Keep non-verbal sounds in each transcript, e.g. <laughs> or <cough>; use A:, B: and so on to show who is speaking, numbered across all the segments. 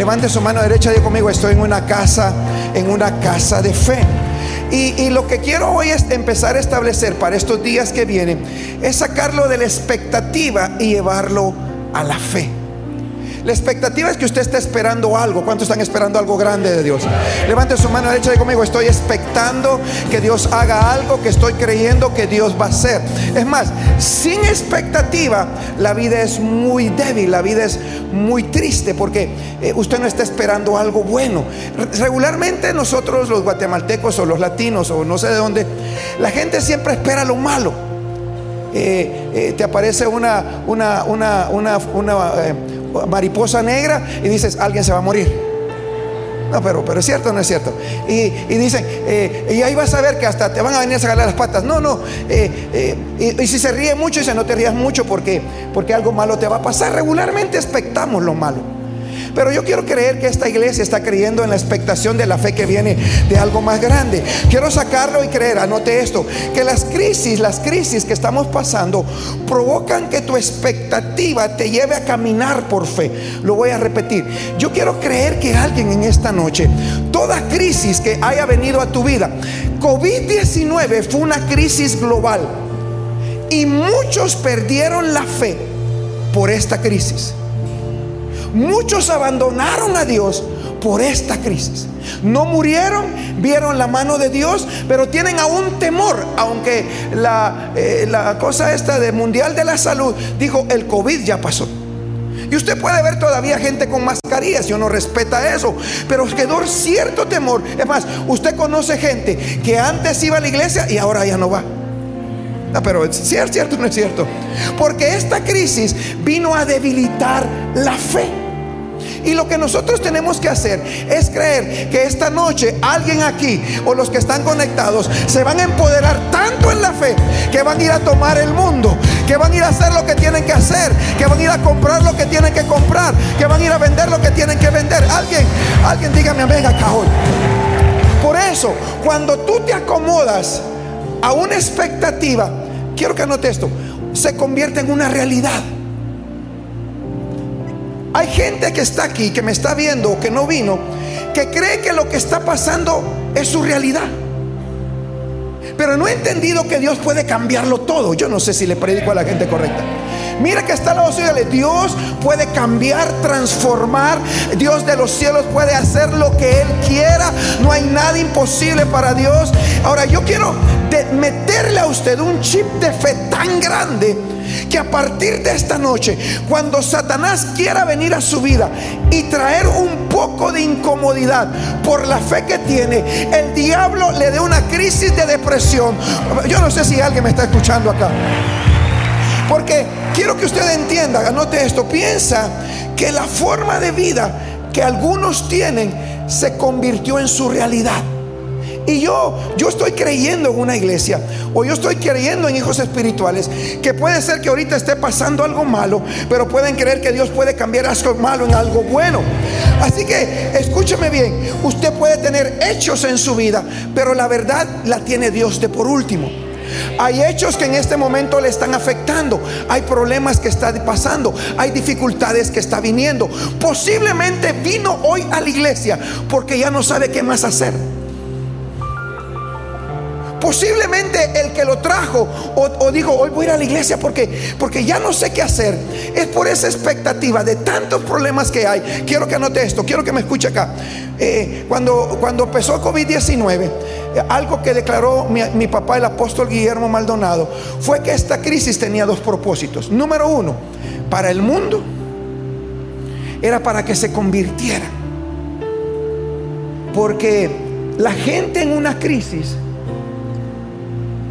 A: Levante su mano derecha y conmigo, estoy en una casa, en una casa de fe. Y, y, lo que quiero hoy es empezar a establecer para estos días que vienen, es sacarlo de la expectativa y llevarlo a la fe. La expectativa es que usted está esperando algo. ¿Cuántos están esperando algo grande de Dios? Levante su mano derecha y conmigo. Estoy expectando que Dios haga algo que estoy creyendo que Dios va a hacer. Es más, sin expectativa, la vida es muy débil, la vida es muy triste porque eh, usted no está esperando algo bueno. Regularmente nosotros los guatemaltecos o los latinos o no sé de dónde, la gente siempre espera lo malo. Eh, eh, te aparece una, una, una, una, una mariposa negra y dices, alguien se va a morir. No, pero, pero es cierto no es cierto. Y, dicen, eh, y ahí vas a ver que hasta te van a venir a sacarle las patas. No, no. Eh, eh, y, si se ríe mucho, dice, no te rías mucho porque, porque algo malo te va a pasar. Regularmente expectamos lo malo. Pero yo quiero creer que esta iglesia está creyendo en la expectación de la fe que viene de algo más grande. Quiero sacarlo y creer, anote esto, que las crisis, las crisis que estamos pasando provocan que tu expectativa te lleve a caminar por fe. Lo voy a repetir. Yo quiero creer que alguien en esta noche, toda crisis que haya venido a tu vida, COVID-19 fue una crisis global y muchos perdieron la fe por esta crisis. Muchos abandonaron a Dios por esta crisis. No murieron, vieron la mano de Dios, pero tienen aún temor, aunque la, eh, la cosa esta de Mundial de la Salud dijo, el COVID ya pasó. Y usted puede ver todavía gente con mascarillas y uno respeta eso, pero quedó cierto temor. Es más, usted conoce gente que antes iba a la iglesia y ahora ya no va. No, pero es cierto, no es cierto. Porque esta crisis vino a debilitar la fe. Y lo que nosotros tenemos que hacer es creer que esta noche alguien aquí o los que están conectados se van a empoderar tanto en la fe que van a ir a tomar el mundo, que van a ir a hacer lo que tienen que hacer, que van a ir a comprar lo que tienen que comprar, que van a ir a vender lo que tienen que vender. Alguien, alguien dígame amén acá hoy. Por eso, cuando tú te acomodas a una expectativa, quiero que anote esto, se convierte en una realidad. Hay gente que está aquí, que me está viendo o que no vino, que cree que lo que está pasando es su realidad. Pero no he entendido que Dios puede cambiarlo todo. Yo no sé si le predico a la gente correcta. Mira que está al lado suyo. Dios puede cambiar, transformar. Dios de los cielos puede hacer lo que Él quiera. No hay nada imposible para Dios. Ahora yo quiero meterle a usted un chip de fe tan grande que a partir de esta noche, cuando Satanás quiera venir a su vida y traer un poco de incomodidad por la fe que tiene, el diablo le dé una crisis de depresión. Yo no sé si alguien me está escuchando acá. Porque quiero que usted entienda, anote esto, piensa que la forma de vida que algunos tienen se convirtió en su realidad. Y yo, yo estoy creyendo en una iglesia o yo estoy creyendo en hijos espirituales que puede ser que ahorita esté pasando algo malo, pero pueden creer que Dios puede cambiar algo malo en algo bueno. Así que escúcheme bien, usted puede tener hechos en su vida, pero la verdad la tiene Dios de por último. Hay hechos que en este momento le están afectando. Hay problemas que está pasando. Hay dificultades que está viniendo. Posiblemente vino hoy a la iglesia porque ya no sabe qué más hacer. Posiblemente el que lo trajo o, dijo, hoy voy a ir a la iglesia porque, porque ya no sé qué hacer. Es por esa expectativa de tantos problemas que hay. Quiero que anote esto, quiero que me escuche acá. Eh, cuando, cuando empezó COVID-19, eh, algo que declaró mi, mi papá, el apóstol Guillermo Maldonado, fue que esta crisis tenía dos propósitos. Número uno, para el mundo, era para que se convirtiera. Porque la gente en una crisis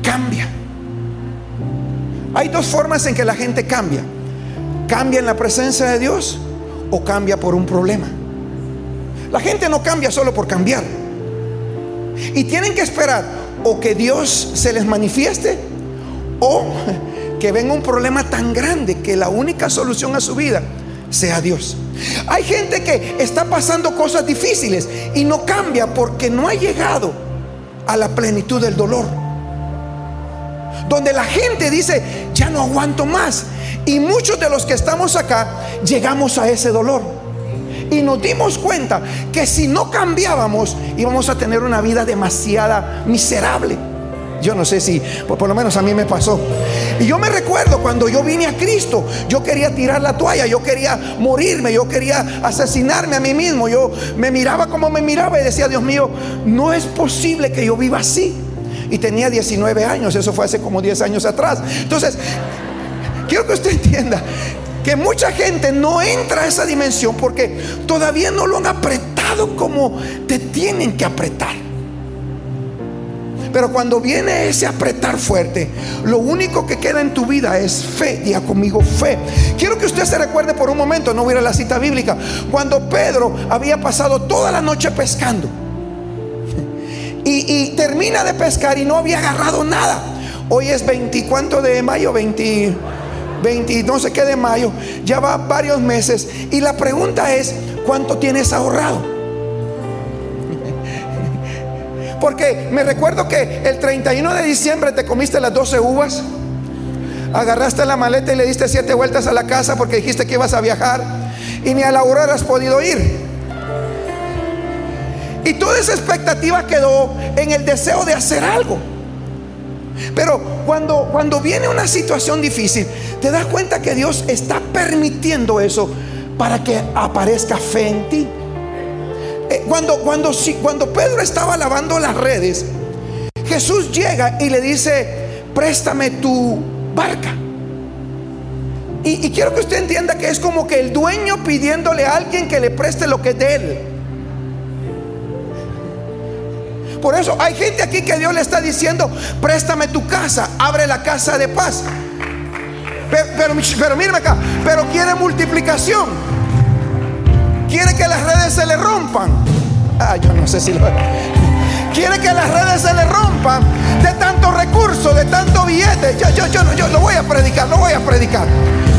A: cambia. Hay dos formas en que la gente cambia. Cambia en la presencia de Dios o cambia por un problema. La gente no cambia solo por cambiar. Y tienen que esperar o que Dios se les manifieste o que venga un problema tan grande que la única solución a su vida sea Dios. Hay gente que está pasando cosas difíciles y no cambia porque no ha llegado a la plenitud del dolor donde la gente dice, ya no aguanto más. Y muchos de los que estamos acá llegamos a ese dolor. Y nos dimos cuenta que si no cambiábamos íbamos a tener una vida demasiada miserable. Yo no sé si, pues por lo menos a mí me pasó. Y yo me recuerdo cuando yo vine a Cristo, yo quería tirar la toalla, yo quería morirme, yo quería asesinarme a mí mismo. Yo me miraba como me miraba y decía, Dios mío, no es posible que yo viva así. Y tenía 19 años, eso fue hace como 10 años atrás. Entonces, quiero que usted entienda que mucha gente no entra a esa dimensión porque todavía no lo han apretado como te tienen que apretar. Pero cuando viene ese apretar fuerte, lo único que queda en tu vida es fe. Diga conmigo fe. Quiero que usted se recuerde por un momento, no hubiera la cita bíblica, cuando Pedro había pasado toda la noche pescando. Y, termina de pescar y no había agarrado nada. Hoy es 20, ¿cuánto de mayo? 20, 20, no sé qué de mayo. Ya va varios meses. Y la pregunta es, ¿cuánto tienes ahorrado? <laughs> Porque me recuerdo que el 31 de diciembre te comiste las 12 uvas. Agarraste la maleta y le diste siete vueltas a la casa porque dijiste que ibas a viajar. Y ni a la aurora has podido ir. Y toda esa expectativa quedó en el deseo de hacer algo. Pero cuando, cuando viene una situación difícil, te das cuenta que Dios está permitiendo eso para que aparezca fe en ti. Eh, cuando, cuando, cuando Pedro estaba lavando las redes, Jesús llega y le dice, préstame tu barca. Y, y, quiero que usted entienda que es como que el dueño pidiéndole a alguien que le preste lo que es de él. Por eso hay gente aquí que Dios le está diciendo, préstame tu casa, abre la casa de paz. Pero, pero, pero acá, pero quiere multiplicación quiere que las redes se le rompan. Ah, yo no sé si lo... <laughs> Quiere que las redes se le rompan de tanto recurso, de tanto billete. Yo, yo, yo, yo lo voy a predicar, lo voy a predicar.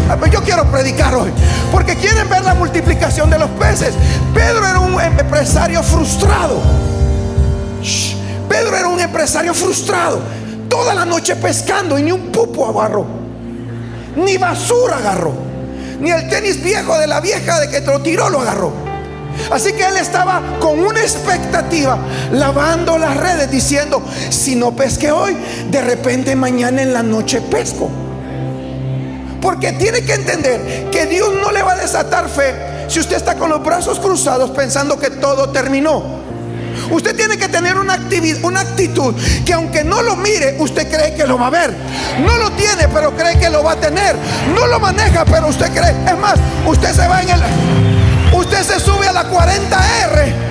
A: Ah, yo quiero predicar hoy. Porque quieren ver la multiplicación de los peces. Pedro era un empresario frustrado. Pedro era un empresario frustrado. Toda la noche pescando y ni un pupo agarró. Ni basura agarró ni el tenis viejo de la vieja de que te lo tiró lo agarró. Así que él estaba con una expectativa, lavando las redes, diciendo, si no pesque hoy, de repente mañana en la noche pesco. Porque tiene que entender que Dios no le va a desatar fe si usted está con los brazos cruzados pensando que todo terminó. Usted tiene que tener una, una actitud que aunque no lo mire, usted cree que lo va a ver. No lo tiene, pero cree que lo va a tener. No lo maneja, pero usted cree. Es más, usted se va en el... Usted se sube a la 40R.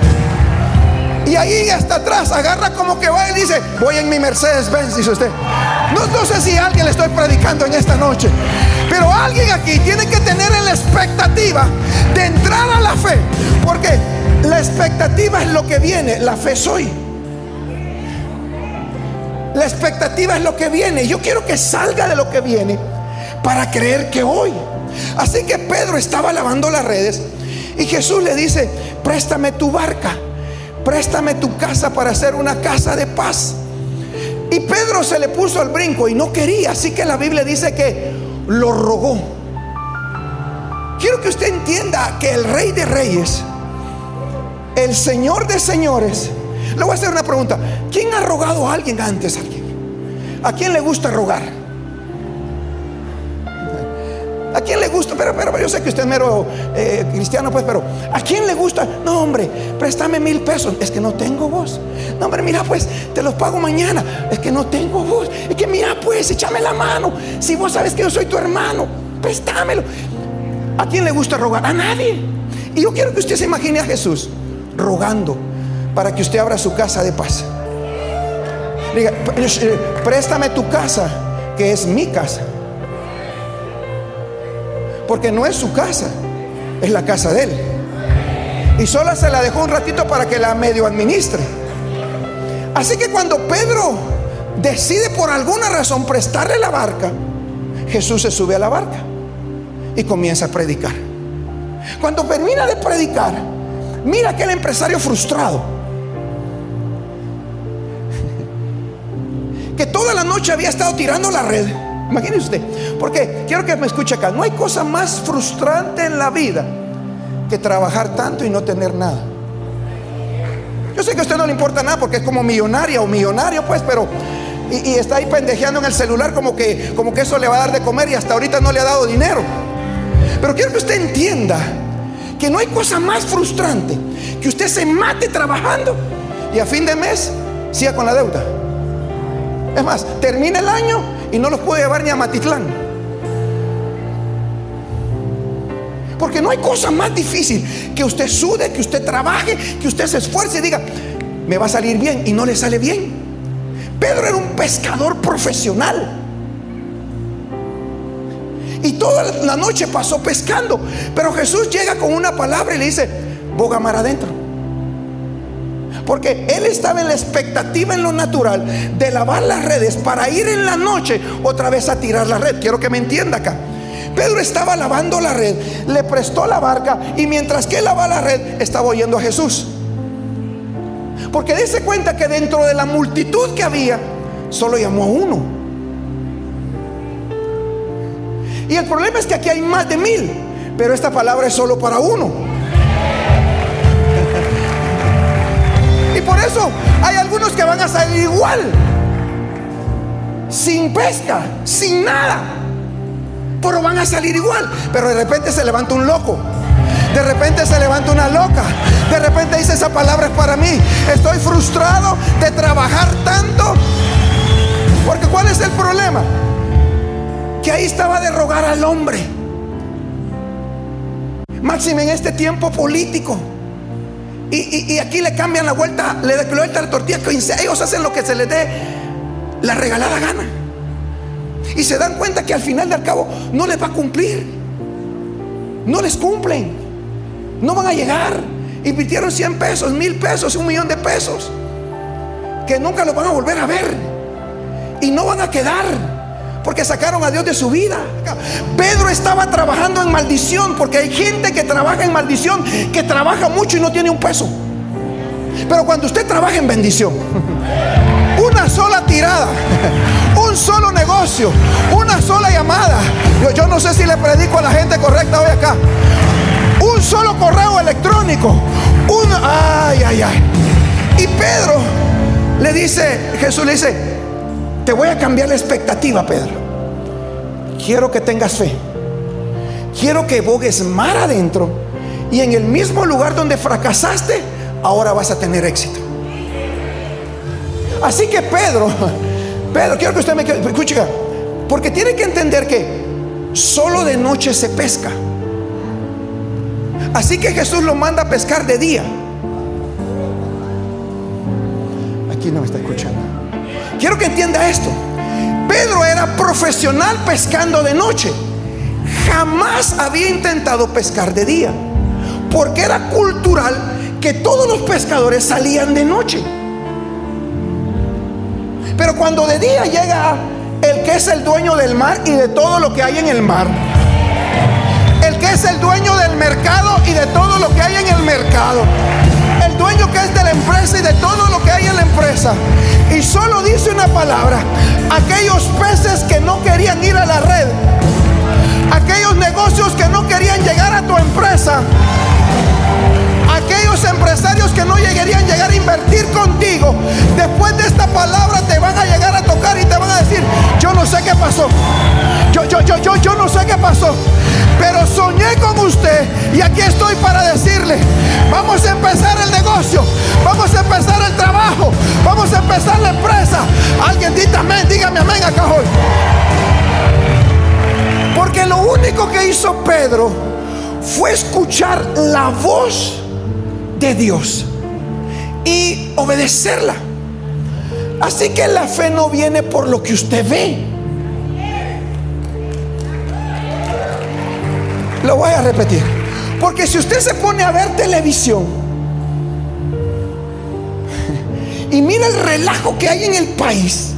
A: Y ahí hasta atrás agarra como que va y dice, voy en mi Mercedes Benz, dice usted. No, no sé si a alguien le estoy predicando en esta noche. Pero alguien aquí tiene que tener la expectativa de entrar a la fe. Porque la expectativa es lo que viene, la fe soy. La expectativa es lo que viene. Yo quiero que salga de lo que viene para creer que hoy. Así que Pedro estaba lavando las redes y Jesús le dice, préstame tu barca, préstame tu casa para hacer una casa de paz. Y Pedro se le puso al brinco y no quería, así que la Biblia dice que lo rogó. Quiero que usted entienda que el rey de reyes el Señor de señores. Le voy a hacer una pregunta. ¿Quién ha rogado a alguien antes? ¿A quién? ¿A quién le gusta rogar? ¿A quién le gusta? Pero, pero yo sé que usted es mero eh, cristiano, pues, pero ¿a quién le gusta? No, hombre, préstame mil pesos. Es que no tengo voz. No, hombre, mira, pues, te los pago mañana. Es que no tengo voz. Es que mira, pues, échame la mano. Si vos sabes que yo soy tu hermano, préstamelo. ¿A quién le gusta rogar? A nadie. Y yo quiero que usted se imagine a Jesús rogando para que usted abra su casa de paz. Diga, préstame tu casa, que es mi casa. Porque no es su casa, es la casa de él. Y solo se la dejó un ratito para que la medio administre. Así que cuando Pedro decide por alguna razón prestarle la barca, Jesús se sube a la barca y comienza a predicar. Cuando termina de predicar, Mira aquel empresario frustrado. Que toda la noche había estado tirando la red. Imagínese usted. Porque quiero que me escuche acá. No hay cosa más frustrante en la vida que trabajar tanto y no tener nada. Yo sé que a usted no le importa nada porque es como millonaria o millonario, pues, pero y, está ahí pendejeando en el celular como que, como que eso le va a dar de comer y hasta ahorita no le ha dado dinero. Pero quiero que usted entienda que no hay cosa más frustrante que usted se mate trabajando y a fin de mes siga con la deuda. Es más, termina el año y no los puede llevar ni a Matitlán. Porque no hay cosa más difícil que usted sude, que usted trabaje, que usted se esfuerce y diga, me va a salir bien y no le sale bien. Pedro era un pescador profesional. Y toda la noche pasó pescando. Pero Jesús llega con una palabra y le dice, boga mar adentro. Porque él estaba en la expectativa en lo natural de lavar las redes para ir en la noche otra vez a tirar la red. Quiero que me entienda acá. Pedro estaba lavando la red, le prestó la barca y mientras que lavaba la red estaba oyendo a Jesús. Porque dése cuenta que dentro de la multitud que había, solo llamó a uno. Y el problema es que aquí hay más de mil, pero esta palabra es solo para uno. <laughs> Y por eso hay algunos que van a salir igual, sin pesca, sin nada, pero van a salir igual. Pero de repente se levanta un loco de repente se levanta una loca. De repente dice esa palabra es para mí. Estoy frustrado de trabajar tanto. Al hombre. Máximo en este tiempo político. Y, aquí le cambian la vuelta, le dan vuelta la tortilla. Ellos hacen lo que se les dé la regalada gana. Y se dan cuenta que al final del cabo no les va a cumplir. No les cumplen. No van a llegar. Invirtieron 100 pesos, mil pesos, un millón de pesos. Que nunca lo van a volver a ver. Y no van a quedar. Porque sacaron a Dios de su vida. Pedro estaba trabajando en maldición. Porque hay gente que trabaja en maldición. Que trabaja mucho y no tiene un peso. Pero cuando usted trabaja en bendición. <laughs> Una sola tirada. <laughs> Un solo negocio. Una sola llamada. Yo, yo no sé si le predico a la gente correcta hoy acá un solo correo electrónico. Un, ay, ay, ay. Y Pedro le dice, Jesús le dice, te voy a cambiar la expectativa, Pedro. Quiero que tengas fe. Quiero que bogues mar adentro y en el mismo lugar donde fracasaste, ahora vas a tener éxito. Así que Pedro, <laughs> Pedro, quiero que usted me escuche, porque tiene que entender que solo de noche se pesca. Así que Jesús lo manda a pescar de día. Aquí no me está escuchando. Quiero que entienda esto. Pedro era profesional pescando de noche. Jamás había intentado pescar de día. Porque era cultural que todos los pescadores salían de noche. Pero cuando de día llega el que es el dueño del mar y de todo lo que hay en el mar, el que es el dueño del mercado y de todo lo que hay en el mercado. Dueño que es de la empresa y de todo lo que hay en la empresa. Y solo dice una palabra. Aquellos peces que no querían ir a la red. Aquellos negocios que no querían llegar a tu empresa aquellos empresarios que no llegarían a llegar a invertir contigo, después de esta palabra te van a llegar a tocar y te van a decir, yo no sé qué pasó. Yo, yo, yo, yo, yo no sé qué pasó. Pero soñé con usted y aquí estoy para decirle, vamos a empezar el negocio, vamos a empezar el trabajo, vamos a empezar la empresa. Alguien diga amén, dígame amén acá hoy. Porque lo único que hizo Pedro fue escuchar la voz de Dios y obedecerla. Así que la fe no viene por lo que usted ve. Lo voy a repetir. Porque si usted se pone a ver televisión y mira el relajo que hay en el país,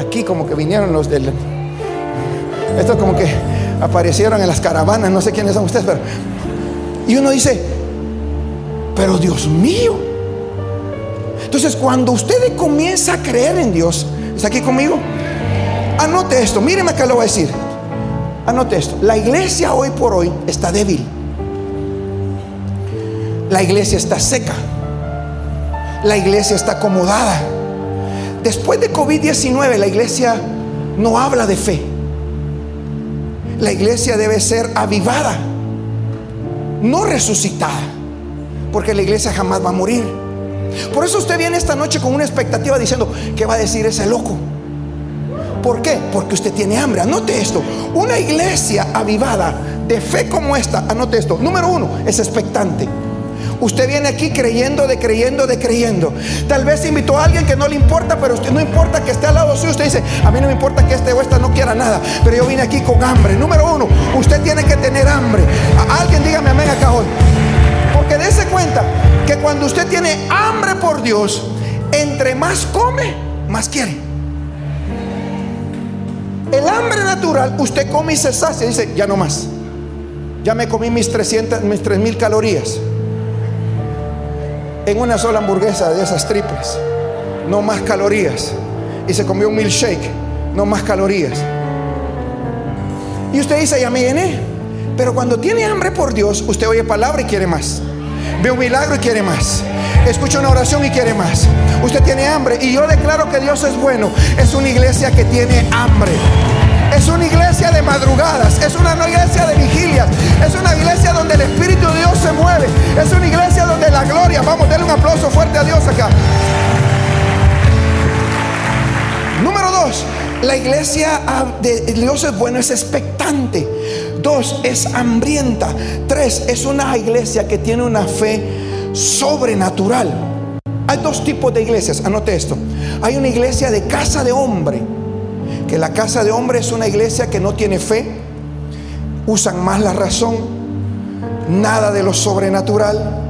A: aquí como que vinieron los del... Esto como que aparecieron en las caravanas, no sé quiénes son ustedes, pero... Y uno dice, pero Dios mío. Entonces cuando usted comienza a creer en Dios, ¿está aquí conmigo? Anote esto, míreme acá lo voy a decir. Anote esto, la iglesia hoy por hoy está débil. La iglesia está seca. La iglesia está acomodada. Después de COVID-19 la iglesia no habla de fe. La iglesia debe ser avivada, no resucitada, porque la iglesia jamás va a morir. Por eso usted viene esta noche con una expectativa diciendo, ¿qué va a decir ese loco? ¿Por qué? Porque usted tiene hambre. Anote esto. Una iglesia avivada de fe como esta, anote esto. Número uno, es expectante. Usted viene aquí creyendo, de creyendo, de creyendo. Tal vez invitó a alguien que no le importa, pero usted no importa que esté al lado suyo. Usted dice, a mí no me importa que este o esta no quiera nada, pero yo vine aquí con hambre. Número uno, usted tiene que tener hambre. alguien dígame amén acá hoy. Porque dése cuenta que cuando usted tiene hambre por Dios, entre más come, más quiere. El hambre natural, usted come y se sacia y dice, ya no más. Ya me comí mis 300, mis 3000 calorías en una sola hamburguesa de esas triples. No más calorías. Y se comió un milkshake. No más calorías. Y usted dice, ya me llené. Pero cuando tiene hambre por Dios, usted oye palabra y quiere más. Ve un milagro y quiere más. Escucha una oración y quiere más. Usted tiene hambre. Y yo declaro que Dios es bueno. Es una iglesia que tiene hambre. Es una iglesia de madrugadas, es una iglesia de vigilias, es una iglesia donde el Espíritu de Dios se mueve, es una iglesia donde la gloria, vamos, denle un aplauso fuerte a Dios acá. Número dos, la iglesia de Dios es bueno, es expectante. Dos, es hambrienta. Tres, es una iglesia que tiene una fe sobrenatural. Hay dos tipos de iglesias, anote esto. Hay una iglesia de casa de hombre que la casa de hombre es una iglesia que no tiene fe, usan más la razón, nada de lo sobrenatural.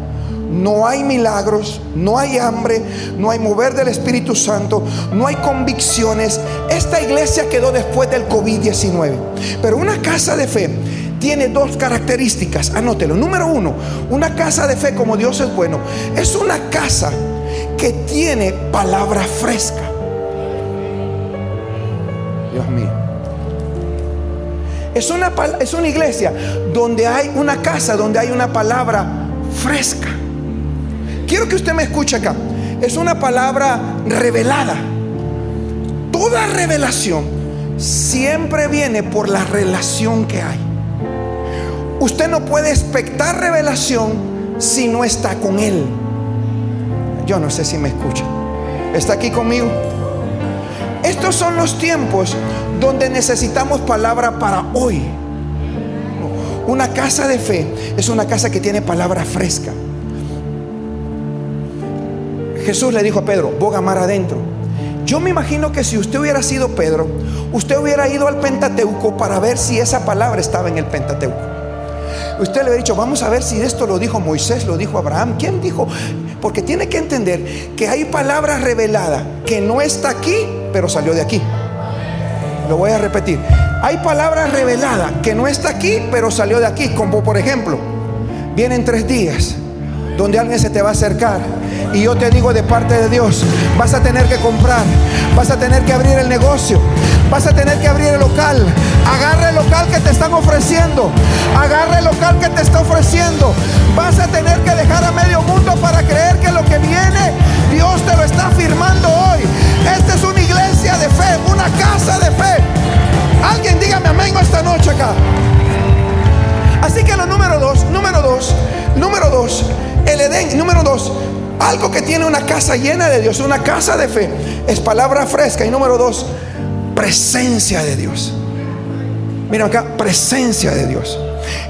A: No hay milagros, no hay hambre, no hay mover del Espíritu Santo, no hay convicciones. Esta iglesia quedó después del COVID-19. Pero una casa de fe tiene dos características, anótelo. Número uno, una casa de fe como Dios es bueno, es una casa que tiene palabra fresca. Dios mío. Es una, es una iglesia donde hay una casa, donde hay una palabra fresca. Quiero que usted me escuche acá. Es una palabra revelada. Toda revelación siempre viene por la relación que hay. Usted no puede expectar revelación si no está con Él. Yo no sé si me escucha. ¿Está aquí conmigo? Estos son los tiempos donde necesitamos palabra para hoy. Una casa de fe es una casa que tiene palabra fresca. Jesús le dijo a Pedro, boga mar adentro. Yo me imagino que si usted hubiera sido Pedro, usted hubiera ido al Pentateuco para ver si esa palabra estaba en el Pentateuco. Usted le hubiera dicho, vamos a ver si esto lo dijo Moisés, lo dijo Abraham. ¿Quién dijo? Porque tiene que entender que hay palabra revelada que no está aquí, pero salió de aquí. Lo voy a repetir. Hay palabra revelada que no está aquí, pero salió de aquí. Como por ejemplo, vienen tres días donde alguien se te va a acercar y yo te digo de parte de Dios, vas a tener que comprar, vas a tener que abrir el negocio, vas a tener que abrir el local. Agarra el local que te están ofreciendo, agarra el local que te está ofreciendo. Vas a tener que dejar a medio mundo para creer que lo que viene, Dios te lo está firmando hoy. Esta es una iglesia de fe, una casa de fe. Alguien dígame amén esta noche acá. Así que lo número dos, número dos, número dos, el Edén, número dos, algo que tiene una casa llena de Dios, una casa de fe, es palabra fresca. Y número dos, presencia de Dios. Mira acá, presencia de Dios.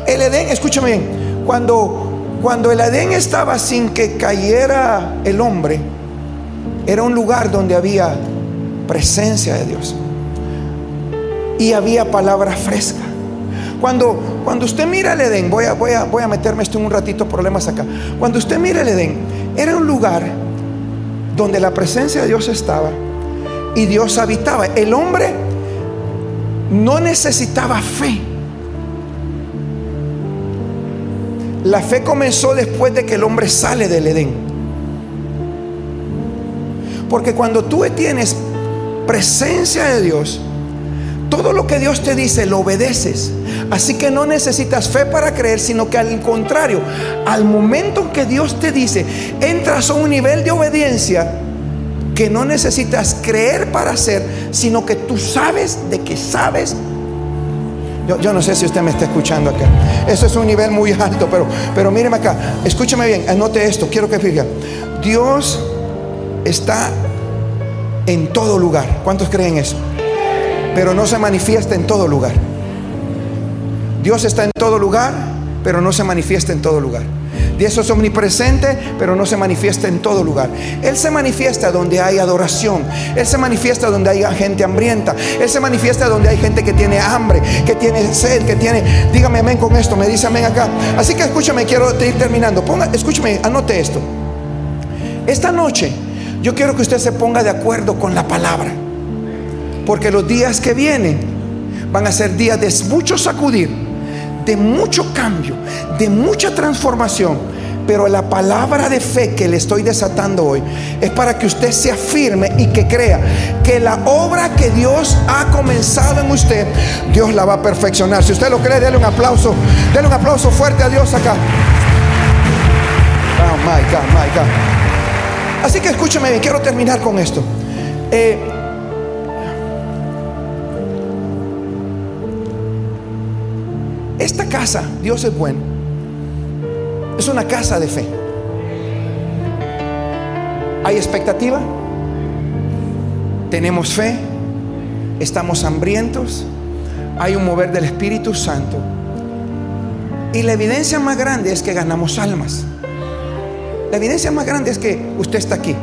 A: El Edén, escúchame bien, cuando, cuando el Edén estaba sin que cayera el hombre, era un lugar donde había presencia de Dios. Y había palabra fresca. Cuando, cuando usted mira el Edén, voy a, voy, a, voy a meterme esto en un ratito problemas acá. Cuando usted mira el Edén, era un lugar donde la presencia de Dios estaba y Dios habitaba. El hombre no necesitaba fe. La fe comenzó después de que el hombre sale del Edén. Porque cuando tú tienes presencia de Dios, todo lo que Dios te dice lo obedeces Así que no necesitas fe para creer, sino que al contrario, al momento en que Dios te dice, entras a un nivel de obediencia que no necesitas creer para hacer, sino que tú sabes de que sabes yo, no sé si usted me está escuchando acá. Eso es un nivel muy alto, pero, pero míreme acá. Escúchame bien, anote esto. Quiero que fije. Dios está en todo lugar. ¿Cuántos creen eso? Pero no se manifiesta en todo lugar. Dios está en todo lugar, pero no se manifiesta en todo lugar. Dios es omnipresente, pero no se manifiesta en todo lugar. Él se manifiesta donde hay adoración. Él se manifiesta donde hay gente hambrienta. Él se manifiesta donde hay gente que tiene hambre, que tiene sed, que tiene... Dígame amén con esto, me dice amén acá. Así que escúchame, quiero ir terminando. Ponga, escúchame, anote esto. Esta noche yo quiero que usted se ponga de acuerdo con la palabra. Porque los días que vienen van a ser días de mucho sacudir, de mucho cambio, de mucha transformación. Pero la palabra de fe que le estoy desatando hoy es para que usted se afirme y que crea que la obra que Dios ha comenzado en usted, Dios la va a perfeccionar. Si usted lo cree, déle un aplauso. Déle un aplauso fuerte a Dios acá. Oh my God, my God. Así que escúchame bien, quiero terminar con esto. Eh, esta casa, Dios es bueno, es una casa de fe. ¿Hay expectativa? ¿Tenemos fe? ¿Estamos hambrientos? Hay un mover del Espíritu Santo. Y la evidencia más grande es que ganamos almas. La evidencia más grande es que usted está aquí.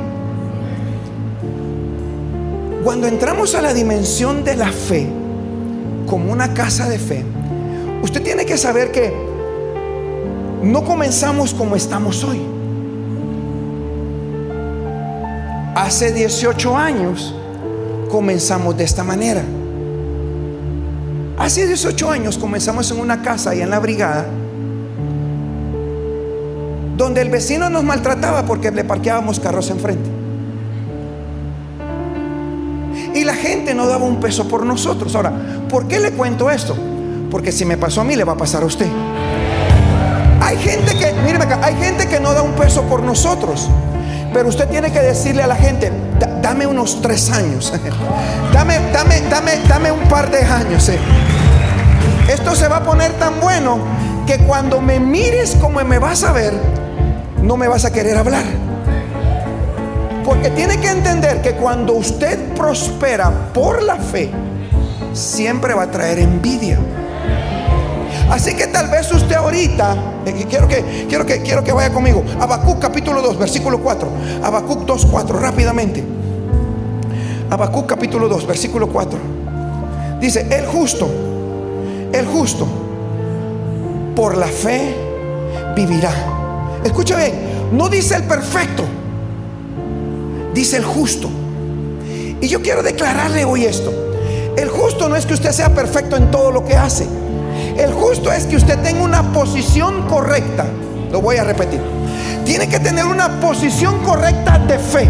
A: Cuando entramos a la dimensión de la fe, como una casa de fe, usted tiene que saber que no comenzamos como estamos hoy. Hace 18 años comenzamos de esta manera. Hace 18 años comenzamos en una casa y en la brigada donde el vecino nos maltrataba porque le parqueábamos carros enfrente. Y la gente no daba un peso por nosotros. Ahora, ¿por qué le cuento esto? Porque si me pasó a mí, le va a pasar a usted. Hay gente que, míreme acá, hay gente que no da un peso por nosotros. Pero usted tiene que decirle a la gente, dame unos tres años. <laughs> dame, dame, dame, dame un par de años. Eh. Esto se va a poner tan bueno que cuando me mires como me vas a ver, no me vas a querer hablar. Porque tiene que entender que cuando usted prospera por la fe, siempre va a traer envidia. Así que tal vez usted ahorita, eh, quiero que, quiero que, quiero que vaya conmigo. Habacuc capítulo 2, versículo 4. Habacuc 2, 4, rápidamente. Habacuc capítulo 2, versículo 4. Dice, el justo, el justo, por la fe vivirá. Escucha bien, no dice el perfecto, dice el justo. Y yo quiero declararle hoy esto. El justo no es que usted sea perfecto en todo lo que hace. El justo es que usted tenga una posición correcta. Lo voy a repetir. Tiene que tener una posición correcta de fe.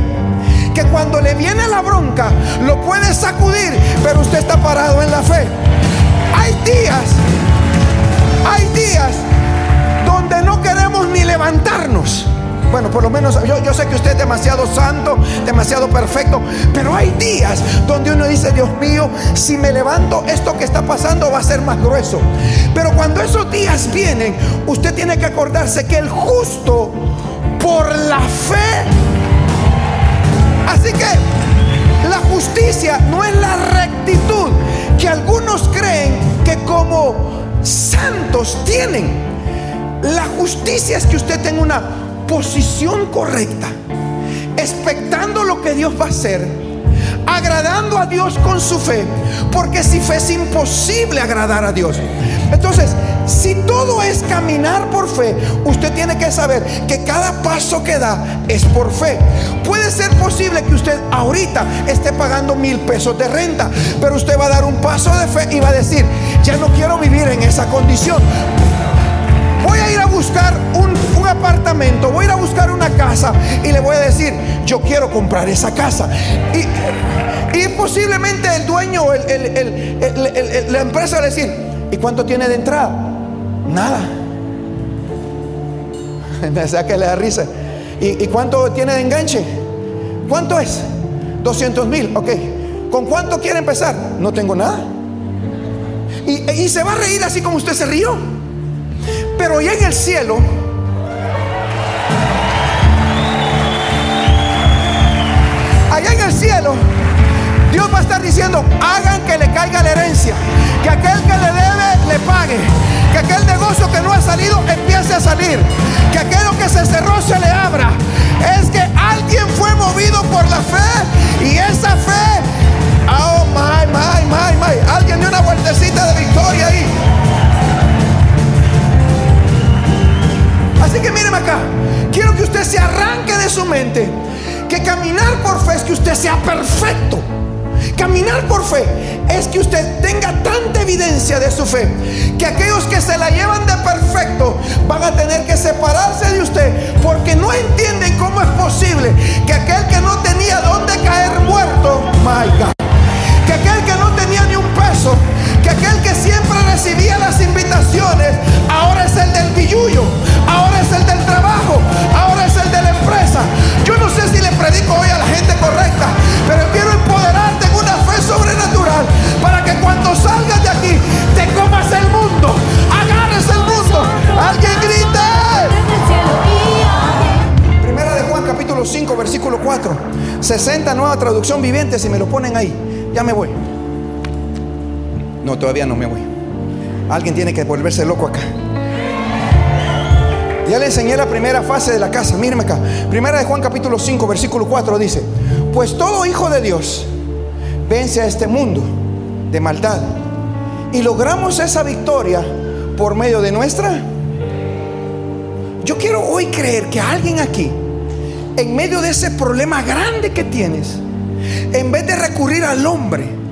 A: Que cuando le viene la bronca, lo puede sacudir, pero usted está parado en la fe. Hay días, hay días donde no queremos ni levantarnos. Bueno, por lo menos yo, yo, sé que usted es demasiado santo, demasiado perfecto, pero hay días donde uno dice, Dios mío, si me levanto, esto que está pasando va a ser más grueso. Pero cuando esos días vienen, usted tiene que acordarse que el justo por la fe, así que la justicia no es la rectitud que algunos creen que como santos tienen. La justicia es que usted tenga una posición correcta, expectando lo que Dios va a hacer, agradando a Dios con su fe, porque si fe es imposible agradar a Dios. Entonces, si todo es caminar por fe, usted tiene que saber que cada paso que da es por fe. Puede ser posible que usted ahorita esté pagando mil pesos de renta, pero usted va a dar un paso de fe y va a decir, ya no quiero vivir en esa condición voy a ir a buscar un, apartamento, voy a ir a buscar una casa y le voy a decir, yo quiero comprar esa casa. Y, posiblemente el dueño, la empresa va a decir, ¿Y cuánto tiene de entrada? Nada. <laughs> Me saca la risa. ¿Y, cuánto tiene de enganche? ¿Cuánto es? 200 mil, ok. ¿Con cuánto quiere empezar? No tengo nada. Y, y se va a reír así como usted se rió. Pero ya en el cielo, allá en el cielo, Dios va a estar diciendo, hagan que le caiga la herencia, que aquel que le debe le pague, usted sea perfecto. Caminar por fe es que usted tenga tanta evidencia de su fe que aquellos que se la llevan de perfecto van a tener que separarse de usted porque no entienden cómo es posible que aquel que no tenía dónde caer muerto, my que aquel que no tenía ni un peso, que aquel que siempre recibía las invitaciones, ahora es el del pilluyo, ahora es el del trabajo, ahora es el de la empresa. Yo no sé si le predico hoy a la gente correcta, versículo 4. 60 nueva traducción viviente si me lo ponen ahí. Ya me voy. No, todavía no me voy. Alguien tiene que volverse loco acá. Ya le enseñé la primera fase de la casa. Mírenme acá. Primera de Juan capítulo 5, versículo 4 dice, pues todo hijo de Dios vence a este mundo de maldad. Y logramos esa victoria por medio de nuestra... Yo quiero hoy creer que alguien aquí, en medio de ese problema grande que tienes, en vez de recurrir al hombre,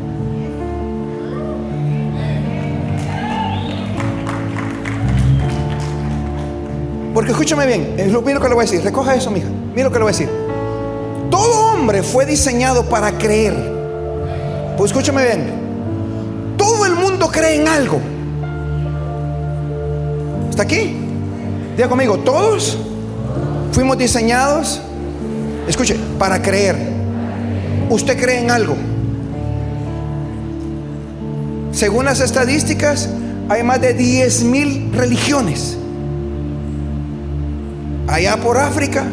A: Porque escúchame bien, es lo que le voy a decir. Recoja eso, mija. Mira lo que le voy a decir. Todo hombre fue diseñado para creer. Pues escúchame bien. Todo el mundo cree en algo. ¿Está aquí? Diga conmigo, todos fuimos diseñados, escuche, para creer. Usted cree en algo. Según las estadísticas, hay más de 10 mil religiones. Allá por África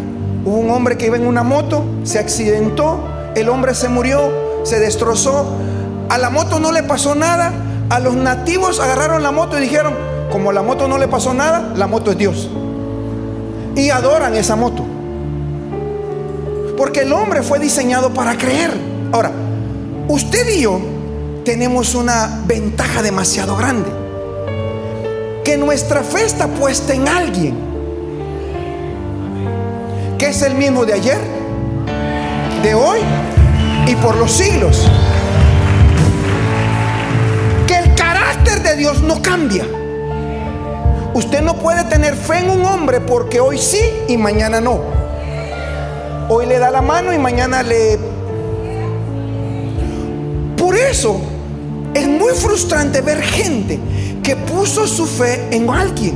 A: hubo un hombre que iba en una moto, se accidentó, el hombre se murió, se destrozó, a la moto no le pasó nada, a los nativos agarraron la moto y dijeron, como la moto no le pasó nada, la moto es Dios. Y adoran esa moto. Porque el hombre fue diseñado para creer. Ahora, usted y yo tenemos una ventaja demasiado grande. Que nuestra fe está puesta en alguien que es el mismo de ayer, de hoy y por los siglos. Que el carácter de Dios no cambia. Usted no puede tener fe en un hombre porque hoy sí y mañana no. Hoy le da la mano y mañana le... Por eso es muy frustrante ver gente que puso su fe en alguien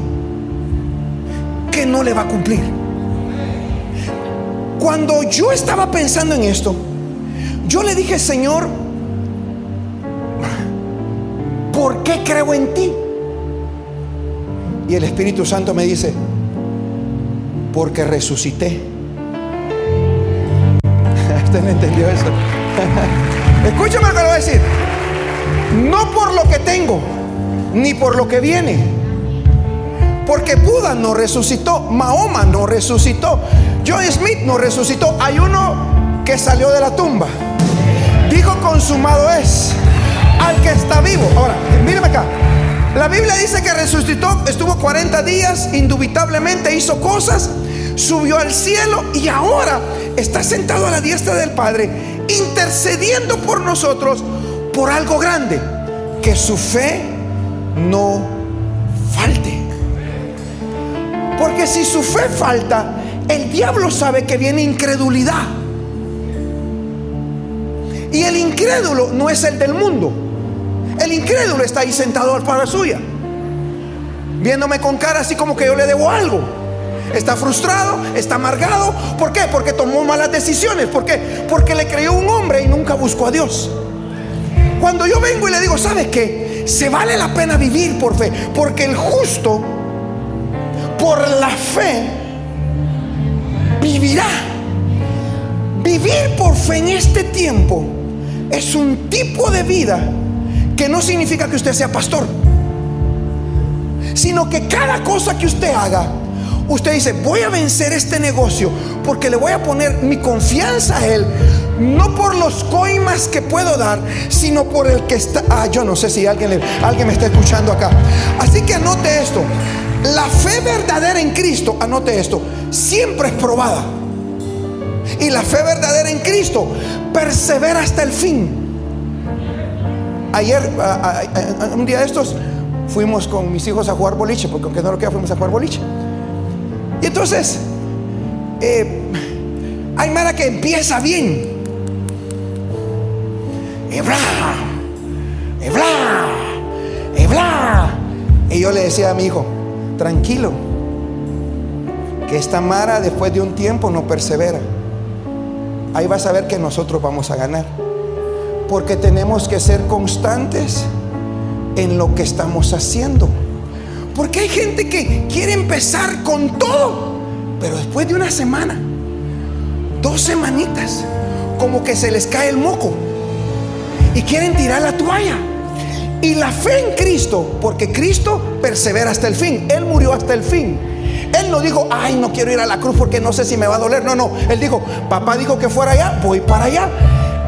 A: que no le va a cumplir. Cuando yo estaba pensando en esto, yo le dije, Señor, ¿por qué creo en ti? Y el Espíritu Santo me dice, porque resucité. Me entendió eso. <laughs> Escúchame lo que le voy a decir. No por lo que tengo, ni por lo que viene. Porque Buda no resucitó, Mahoma no resucitó, John Smith no resucitó. Hay uno que salió de la tumba. Dijo consumado es al que está vivo. Ahora, míreme acá. La Biblia dice que resucitó, estuvo 40 días, indubitablemente hizo cosas, subió al cielo y ahora está sentado a la diestra del Padre, intercediendo por nosotros por algo grande, que su fe no falte. Porque si su fe falta, el diablo sabe que viene incredulidad. Y el incrédulo no es el del mundo. El incrédulo está ahí sentado al para suya, viéndome con cara así como que yo le debo algo. Está frustrado, está amargado. ¿Por qué? Porque tomó malas decisiones. ¿Por qué? Porque le creyó un hombre y nunca buscó a Dios. Cuando yo vengo y le digo, ¿sabes qué? Se vale la pena vivir por fe. Porque el justo, por la fe, vivirá. Vivir por fe en este tiempo es un tipo de vida que no significa que usted sea pastor, sino que cada cosa que usted haga, usted dice, voy a vencer este negocio porque le voy a poner mi confianza a él, no por los coimas que puedo dar, sino por el que está. Ah, yo no sé si alguien, alguien me está escuchando acá. Así que anote esto. La fe verdadera en Cristo, anote esto, siempre es probada. Y la fe verdadera en Cristo persevera hasta el fin. Ayer, un día de estos, fuimos con mis hijos a jugar boliche, porque aunque no lo queda, fuimos a jugar boliche. Entonces, eh, hay Mara que empieza bien. Y bla, y y. Y yo le decía a mi hijo, tranquilo, que esta Mara después de un tiempo no persevera ahí vas a ver que nosotros vamos a ganar. Porque tenemos que ser constantes en lo que estamos haciendo. Porque hay gente que quiere empezar con todo, pero después de una semana, dos semanitas, como que se les cae el moco y quieren tirar la toalla. Y la fe en Cristo, porque Cristo persevera hasta el fin, Él murió hasta el fin. Él no dijo, ay, no quiero ir a la cruz porque no sé si me va a doler. No, no. Él dijo, papá dijo que fuera allá, voy para allá.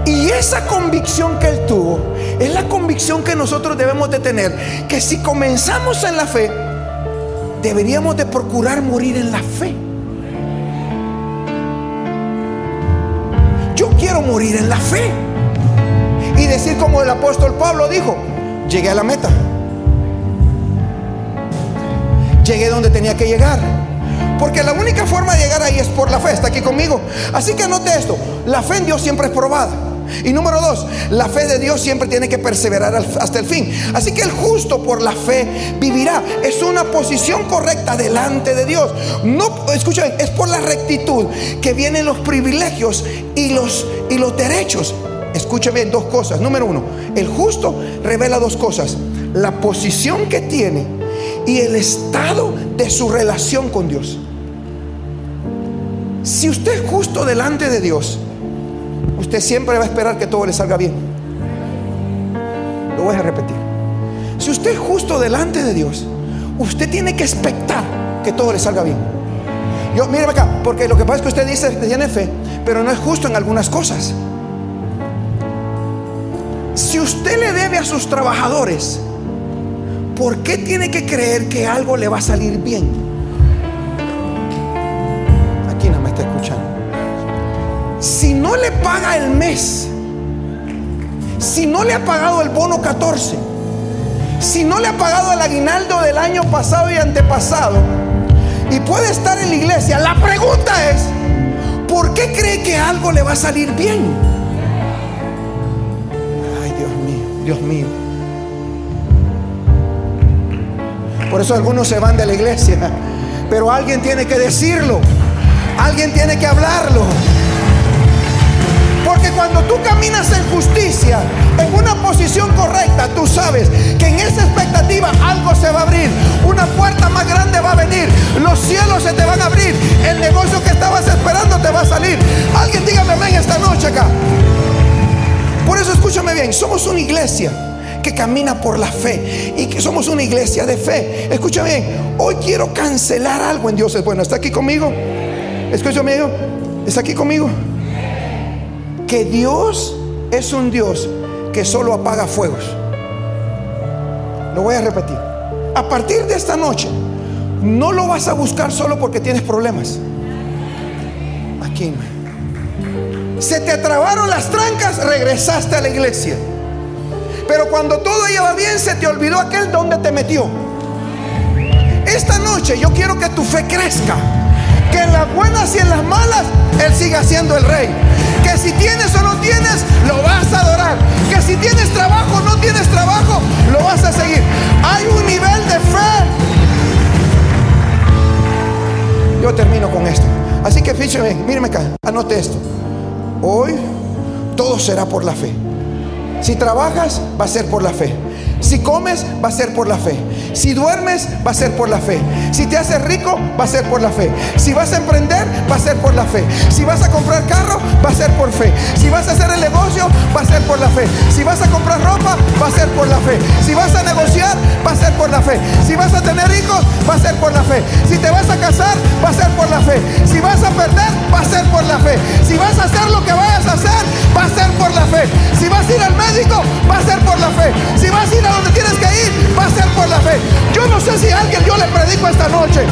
A: Y esa convicción que él tuvo es la convicción que nosotros debemos de tener. Que si comenzamos en la fe, deberíamos de procurar morir en la fe. Yo quiero morir en la fe. Y decir como el apóstol Pablo dijo, llegué a la meta llegué donde tenía que llegar. Porque la única forma de llegar ahí es por la fe. Está aquí conmigo. Así que anote esto. La fe en Dios siempre es probada. Y número dos, la fe de Dios siempre tiene que perseverar hasta el fin. Así que el justo por la fe vivirá. Es una posición correcta delante de Dios. No, escuchen, es por la rectitud que vienen los privilegios y los, y los derechos. Escuchen bien dos cosas. Número uno, el justo revela dos cosas. La posición que tiene y el estado de su relación con Dios. Si usted es justo delante de Dios, usted siempre va a esperar que todo le salga bien. Lo voy a repetir. Si usted es justo delante de Dios, usted tiene que expectar que todo le salga bien. Yo, mire acá, porque lo que pasa es que usted dice que tiene fe, pero no es justo en algunas cosas. Si usted le debe a sus trabajadores, ¿por qué tiene que creer que algo le va a salir bien? No le paga el mes, si no le ha pagado el bono 14, si no le ha pagado el aguinaldo del año pasado y antepasado, y puede estar en la iglesia, la pregunta es, ¿por qué cree que algo le va a salir bien? Ay, Dios mío, Dios mío. Por eso algunos se van de la iglesia. Pero alguien tiene que decirlo. Alguien tiene que hablarlo. Porque cuando tú caminas en justicia, en una posición correcta, tú sabes que en esa expectativa algo se va a abrir. Una puerta más grande va a venir. Los cielos se te van a abrir. El negocio que estabas esperando te va a salir. Alguien dígame ven esta noche acá. Por eso escúchame bien, somos una iglesia que camina por la fe y que somos una iglesia de fe. Escucha bien, hoy quiero cancelar algo en Dios. Bueno, ¿está aquí conmigo? Escúchame, ¿está aquí conmigo? Que Dios es un Dios que solo apaga fuegos. Lo voy a repetir. A partir de esta noche, no lo vas a buscar solo porque tienes problemas. Aquí. Se te trabaron las trancas, regresaste a la iglesia. Pero cuando todo iba bien, se te olvidó aquel donde te metió. Esta noche yo quiero que tu fe crezca. Que en las buenas y en las malas Él siga siendo el rey. Que si tienes o no tienes, lo vas a adorar. Que si tienes trabajo o no tienes trabajo, lo vas a seguir. Hay un nivel de fe. Yo termino con esto. Así que fíjeme, míreme acá, anote esto. Hoy todo será por la fe. Si trabajas, va a ser por la fe. Si comes, va a ser por la fe. Si duermes, va a ser por la fe. Si te haces rico, va a ser por la fe. Si vas a emprender, va a ser por la fe. Si vas a comprar carro, va a ser por fe. Si vas a hacer el negocio, va a ser por la fe. Si vas a comprar ropa, va a ser por la fe. Si vas a negociar, va a ser por la fe. Si vas a tener hijos, va a ser por la fe. Si te vas a casar, va a ser por la fe. Si vas a perder, va a ser por la fe. Si vas a hacer lo que vayas a hacer, va a ser por la fe. Si vas a ir al médico, va a ser por la fe. Si vas a ir a donde tienes que ir, va a ser por la fe. Yo no sé si a alguien yo le predico esta noche,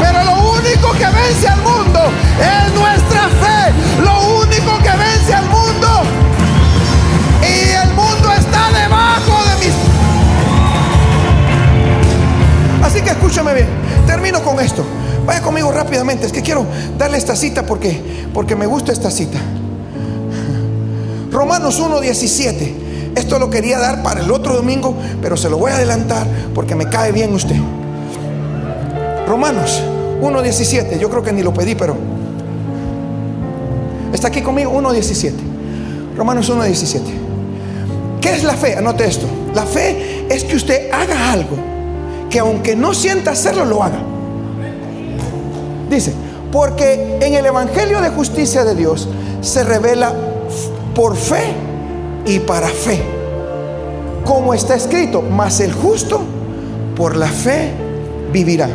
A: pero lo único que vence al mundo es nuestra fe. Lo único que vence al mundo. Y el mundo está debajo de mis... Así que escúchame bien. Termino con esto. Vaya conmigo rápidamente. Es que quiero darle esta cita porque, porque me gusta esta cita. Romanos 1.17. Esto lo quería dar para el otro domingo, pero se lo voy a adelantar porque me cae bien usted. Romanos 1.17, yo creo que ni lo pedí, pero está aquí conmigo 1.17. Romanos 1.17. ¿Qué es la fe? Anote esto. La fe es que usted haga algo que aunque no sienta hacerlo, lo haga. Dice, porque en el Evangelio de justicia de Dios se revela por fe y para fe. Como está escrito, mas el justo por la fe vivirá.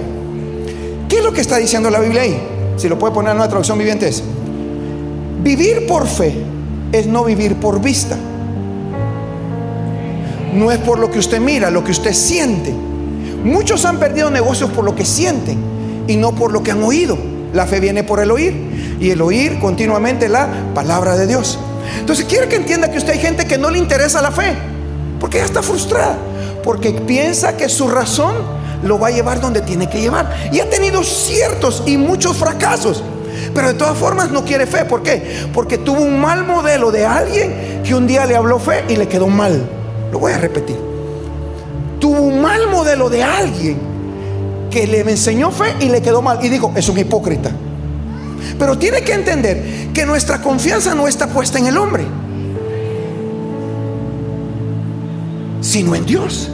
A: ¿Qué es lo que está diciendo la Biblia ahí? Si lo puede poner en una traducción viviente es, vivir por fe es no vivir por vista. No es por lo que usted mira, lo que usted siente. Muchos han perdido negocios por lo que sienten y no por lo que han oído. La fe viene por el oír y el oír continuamente la palabra de Dios. Entonces quiere que entienda que usted hay gente que no le interesa la fe, porque ya está frustrada, porque piensa que su razón lo va a llevar donde tiene que llevar. Y ha tenido ciertos y muchos fracasos. Pero de todas formas no quiere fe. ¿Por qué? Porque tuvo un mal modelo de alguien que un día le habló fe y le quedó mal. Lo voy a repetir. Tuvo un mal modelo de alguien que le enseñó fe y le quedó mal. Y dijo, es un hipócrita. Pero tiene que entender que nuestra confianza no está puesta en el hombre, sino en Dios.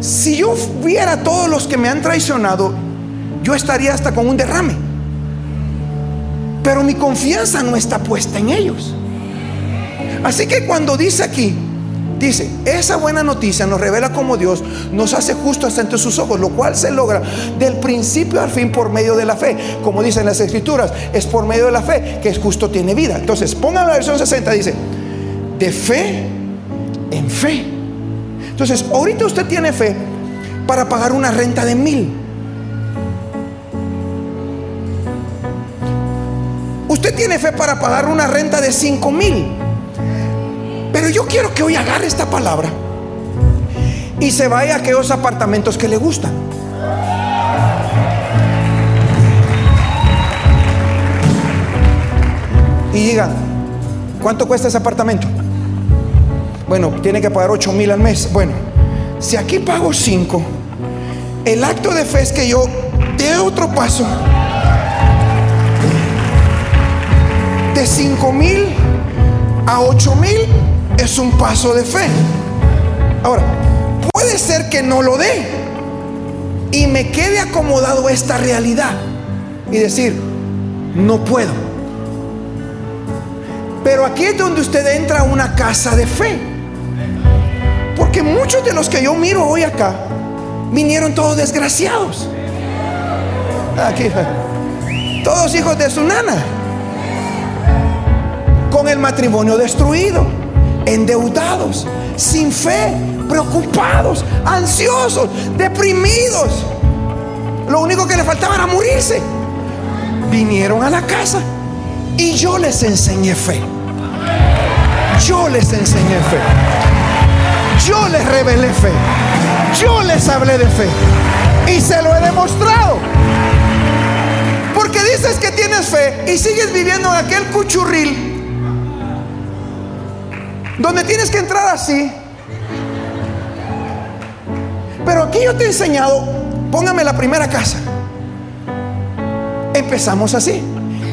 A: Si yo viera a todos los que me han traicionado, yo estaría hasta con un derrame. Pero mi confianza no está puesta en ellos. Así que cuando dice aquí, Dice, esa buena noticia nos revela cómo Dios nos hace justos ante sus ojos, lo cual se logra del principio al fin por medio de la fe. Como dicen las escrituras, es por medio de la fe que es justo tiene vida. Entonces, pongan la versión 60, dice, de fe en fe. Entonces, ahorita usted tiene fe para pagar una renta de mil. Usted tiene fe para pagar una renta de cinco mil. Pero yo quiero que hoy agarre esta palabra y se vaya a aquellos apartamentos que le gustan. Y digan, ¿cuánto cuesta ese apartamento? Bueno, tiene que pagar 8 mil al mes. Bueno, si aquí pago 5, el acto de fe es que yo dé otro paso de 5 mil a 8 mil es un paso de fe. Ahora, puede ser que no lo dé y me quede acomodado esta realidad y decir, no puedo. Pero aquí es donde usted entra a una casa de fe. Porque muchos de los que yo miro hoy acá vinieron todos desgraciados. Aquí, todos hijos de su nana. Con el matrimonio destruido endeudados, sin fe, preocupados, ansiosos, deprimidos. Lo único que le faltaba era morirse. Vinieron a la casa y yo les enseñé fe. Yo les enseñé fe. Yo les revelé fe. Yo les hablé de fe. Y se lo he demostrado Porque dices que tienes fe y sigues viviendo en aquel cuchurril donde tienes que entrar así. Pero aquí yo te he enseñado, póngame la primera casa. Empezamos así.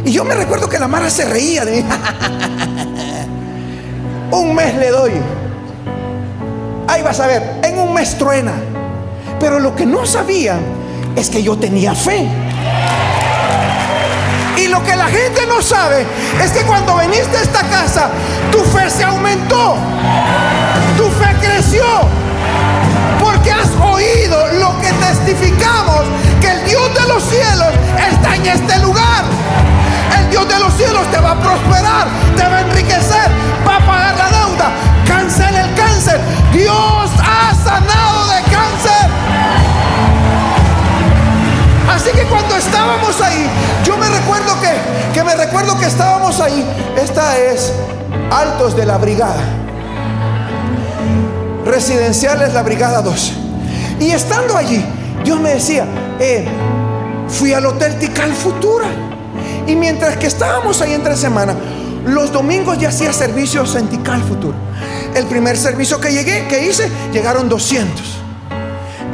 A: Y yo me recuerdo que la Mara se reía de mí. <laughs> un mes le doy. Ahí vas a ver, en un mes truena. Pero lo que no sabía es que yo tenía fe. Y lo que la gente no sabe es que cuando viniste a esta casa, tu fe se aumentó. Tu fe creció. Porque has oído lo que testificamos, que el Dios de los cielos está en este lugar. El Dios de los cielos te va a prosperar, te va a enriquecer, va a pagar la deuda. Cancela el cáncer. Dios ha sanado Así que cuando estábamos ahí, yo me recuerdo que, que me recuerdo que estábamos ahí. Esta es Altos de la Brigada. Residencial es la Brigada 12. Y estando allí, Dios me decía, eh, fui al Hotel Tical Futura. Y mientras que estábamos ahí entre semana, los domingos ya hacía servicios en Tical Futura. El primer servicio que llegué, que hice, llegaron 200.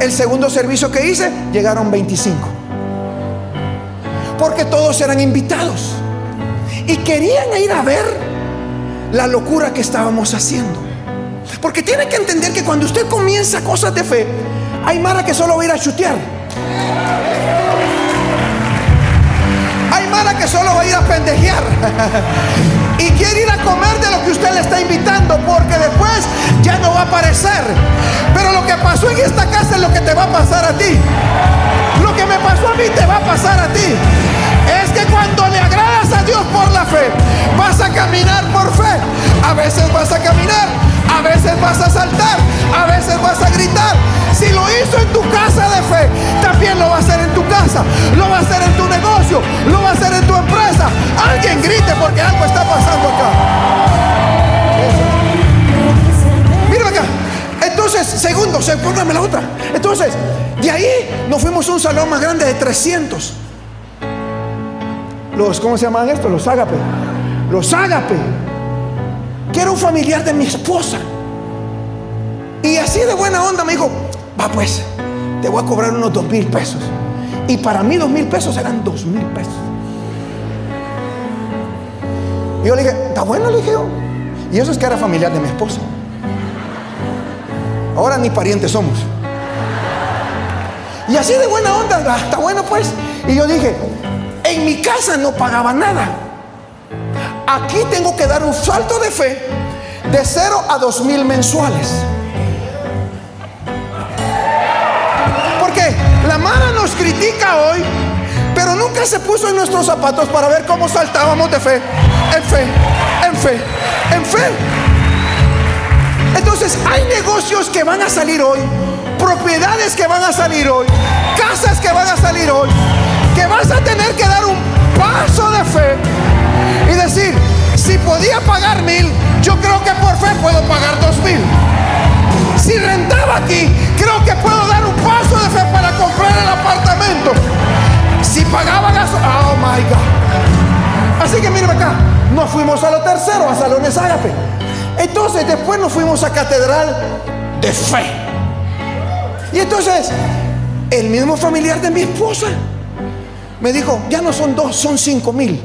A: El segundo servicio que hice, llegaron 25 porque todos eran invitados y querían ir a ver la locura que estábamos haciendo. Porque tiene que entender que cuando usted comienza cosas de fe, hay Mara que solo va a ir a chutear. Hay Mara que solo va a ir a pendejear. <laughs> y quiere ir a comer de lo que usted le está invitando, porque después ya no va a aparecer. Pero lo que pasó en esta casa es lo que te va a pasar a ti. Lo que me pasó a mí te va a pasar a ti. Por la fe, vas a caminar por fe. A veces vas a caminar, a veces vas a saltar, a veces vas a gritar. Si lo hizo en tu casa de fe, también lo va a hacer en tu casa, lo va a hacer en tu negocio, lo va a hacer en tu empresa. Alguien grite porque algo está pasando acá. Mira acá. Entonces, segundo, póngame la otra. Entonces, de ahí nos fuimos a un salón más grande de 300. Los, ¿cómo se llaman estos? Los ágape. Los ágape. Que era un familiar de mi esposa. Y así de buena onda me dijo, va pues, te voy a cobrar unos dos mil pesos. Y para mí dos mil pesos eran dos mil pesos. Y yo le dije, está bueno, le dije yo. Y eso es que era familiar de mi esposa. Ahora ni parientes somos. Y así de buena onda, ah, está bueno pues. Y yo dije, en mi casa no pagaba nada. Aquí tengo que dar un salto de fe de cero a dos mil mensuales. Porque la Mara nos critica hoy, pero nunca se puso en nuestros zapatos para ver cómo saltábamos de fe, en fe, en fe, en fe. Entonces hay negocios que van a salir hoy, propiedades que van a salir hoy, casas que van a salir hoy, que vas a tener que dar un paso de fe y decir, si podía pagar mil, yo creo que por fe puedo pagar dos mil. Si rentaba aquí, creo que puedo dar un paso de fe para comprar el apartamento. Si pagaba gas, oh my God. Así que miren acá, nos fuimos a lo tercero, a Salones Ágape. Entonces después nos fuimos a Catedral de Fe. Y entonces, el mismo familiar de mi esposa me dijo, ya no son dos, son cinco mil.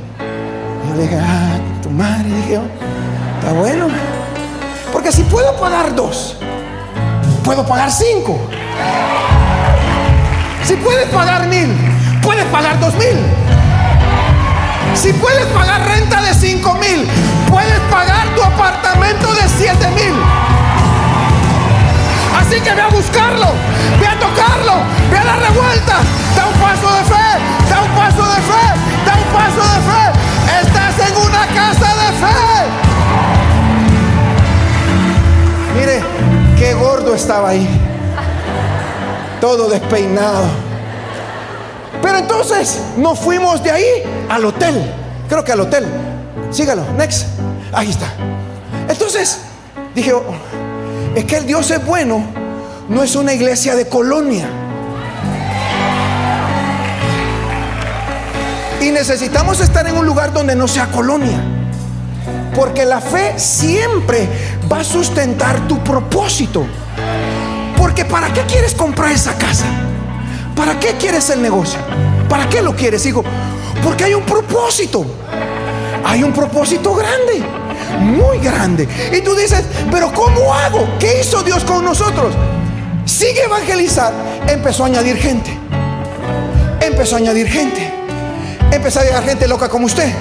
A: Yo le dije, ah, tu madre, dije, está bueno. Porque si puedo pagar dos, puedo pagar cinco. Si puedes pagar mil, puedes pagar dos mil. Si puedes pagar renta de cinco mil, puedes pagar tu apartamento de siete mil. Así que ve a buscarlo, ve a tocarlo, ve a la revuelta, paso de fe, da un paso de fe, da un paso de fe. Estás en una casa de fe. Mire, qué gordo estaba ahí. Todo despeinado. Pero entonces nos fuimos de ahí al hotel. Creo que al hotel. Sígalo, next. Ahí está. Entonces dije, oh, es que el Dios es bueno, no es una iglesia de colonia. Y necesitamos estar en un lugar donde no sea colonia. Porque la fe siempre va a sustentar tu propósito. Porque ¿para qué quieres comprar esa casa? ¿Para qué quieres el negocio? ¿Para qué lo quieres, hijo? Porque hay un propósito. Hay un propósito grande, muy grande. Y tú dices, pero ¿cómo hago? ¿Qué hizo Dios con nosotros? Sigue evangelizar. Empezó a añadir gente. Empezó a añadir gente. Empezó a llegar gente loca como usted.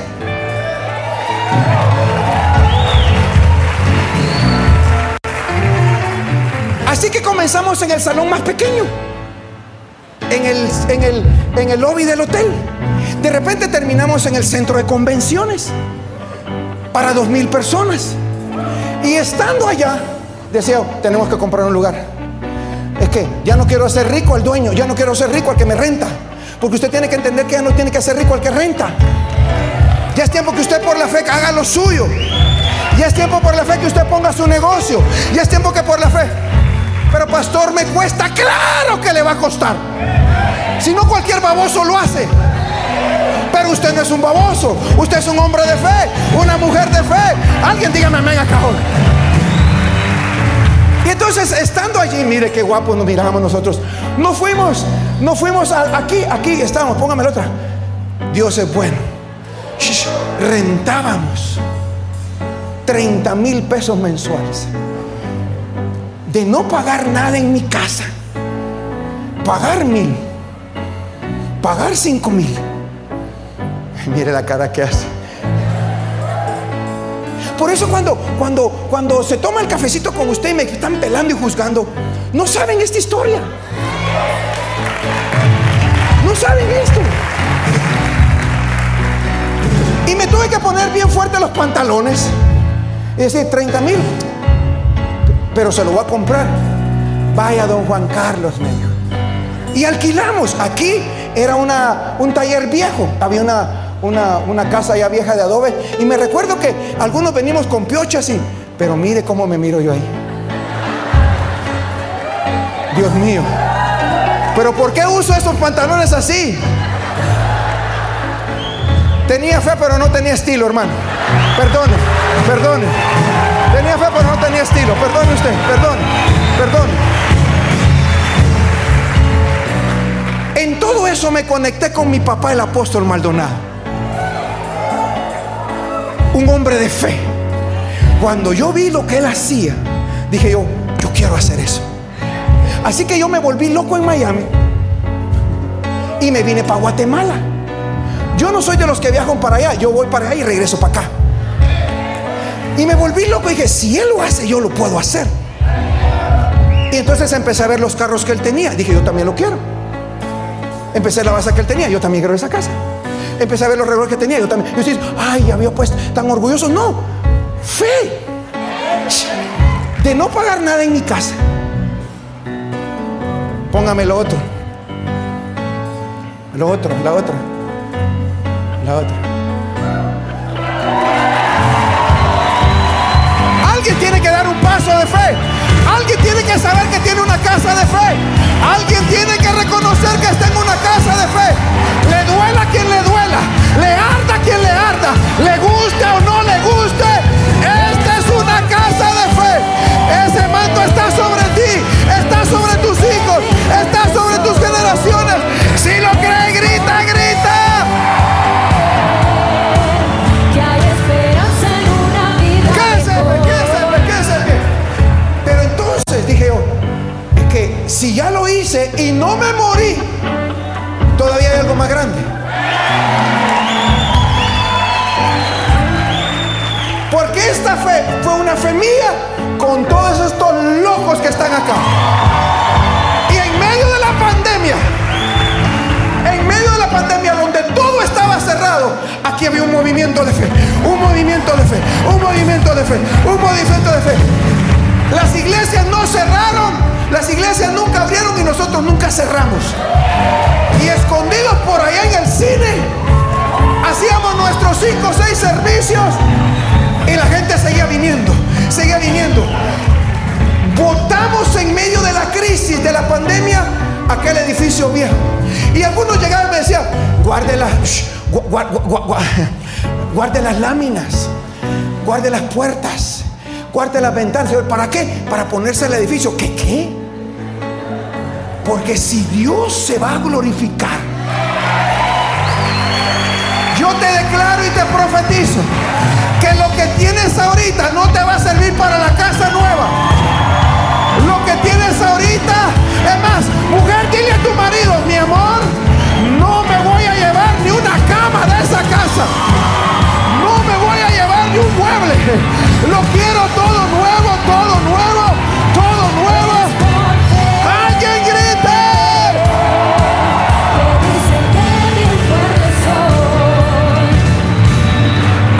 A: Así que comenzamos en el salón más pequeño, en el, en el, en el lobby del hotel. De repente terminamos en el centro de convenciones para dos mil personas. Y estando allá, decía, tenemos que comprar un lugar. Es que ya no quiero hacer rico al dueño, ya no quiero ser rico al que me renta. Porque usted tiene que entender que ya no tiene que hacer rico al que renta. Ya es tiempo que usted por la fe haga lo suyo. Ya es tiempo por la fe que usted ponga su negocio. Ya es tiempo que por la fe pero pastor, me cuesta. Claro que le va a costar. Si no, cualquier baboso lo hace. Pero usted no es un baboso. Usted es un hombre de fe, una mujer de fe. Alguien dígame amén a cajón. Entonces, estando allí, mire qué guapo nos mirábamos nosotros. No fuimos, no fuimos aquí, aquí estamos, póngame la otra. Dios es bueno. rentábamos 30 mil pesos mensuales de no pagar nada en mi casa, pagar mil, pagar cinco mil. Mire la cara que hace. Por eso cuando, cuando, cuando se toma el cafecito con usted y me están pelando y juzgando, no saben esta historia. No saben esto. Y me tuve que poner bien fuerte los pantalones. Y decir, 30 mil, pero se lo voy a comprar. Vaya, don Juan Carlos, me dijo. Y alquilamos. Aquí era una, un taller viejo. Había una, una, casa ya vieja de adobe. Y me recuerdo que algunos venimos con piochas y, pero mire cómo me miro yo ahí. Dios mío. Pero ¿por qué uso esos pantalones así? Tenía fe, pero no tenía estilo, hermano. Perdone, perdone. Tenía fe, pero no tenía estilo. Perdone usted, perdón, perdón. En todo eso me conecté con mi papá, el apóstol Maldonado. Un hombre de fe. Cuando yo vi lo que él hacía, dije yo, yo quiero hacer eso. Así que yo me volví loco en Miami y me vine para Guatemala. Yo no soy de los que viajan para allá, yo voy para allá y regreso para acá. Y me volví loco y dije, si él lo hace, yo lo puedo hacer. Y entonces empecé a ver los carros que él tenía. Dije, yo también lo quiero. Empecé la base que él tenía, yo también quiero esa casa. Empecé a ver los relojes que tenía, yo también. Yo dije, ay, había pues tan orgulloso. No, fe. De no pagar nada en mi casa. Póngame lo otro. Lo otro, la otra. La otra. Alguien tiene que dar un paso de fe. Alguien tiene que saber que tiene una casa de fe. Alguien tiene que reconocer que está en una casa de fe. Le duela quien le duela. Le arda quien le arda. Le guste o no le guste. Las puertas, guarde las ventanas. ¿Para qué? Para ponerse el edificio. ¿Qué qué? Porque si Dios se va a glorificar, yo te declaro y te profetizo que lo que tienes ahorita no te va a servir para la casa nueva. Lo que tienes ahorita, es más, mujer, dile a tu marido, mi amor, no me voy a llevar ni una cama de esa casa. <laughs> Lo quiero todo nuevo, todo nuevo, todo nuevo. ¡Alguien grite!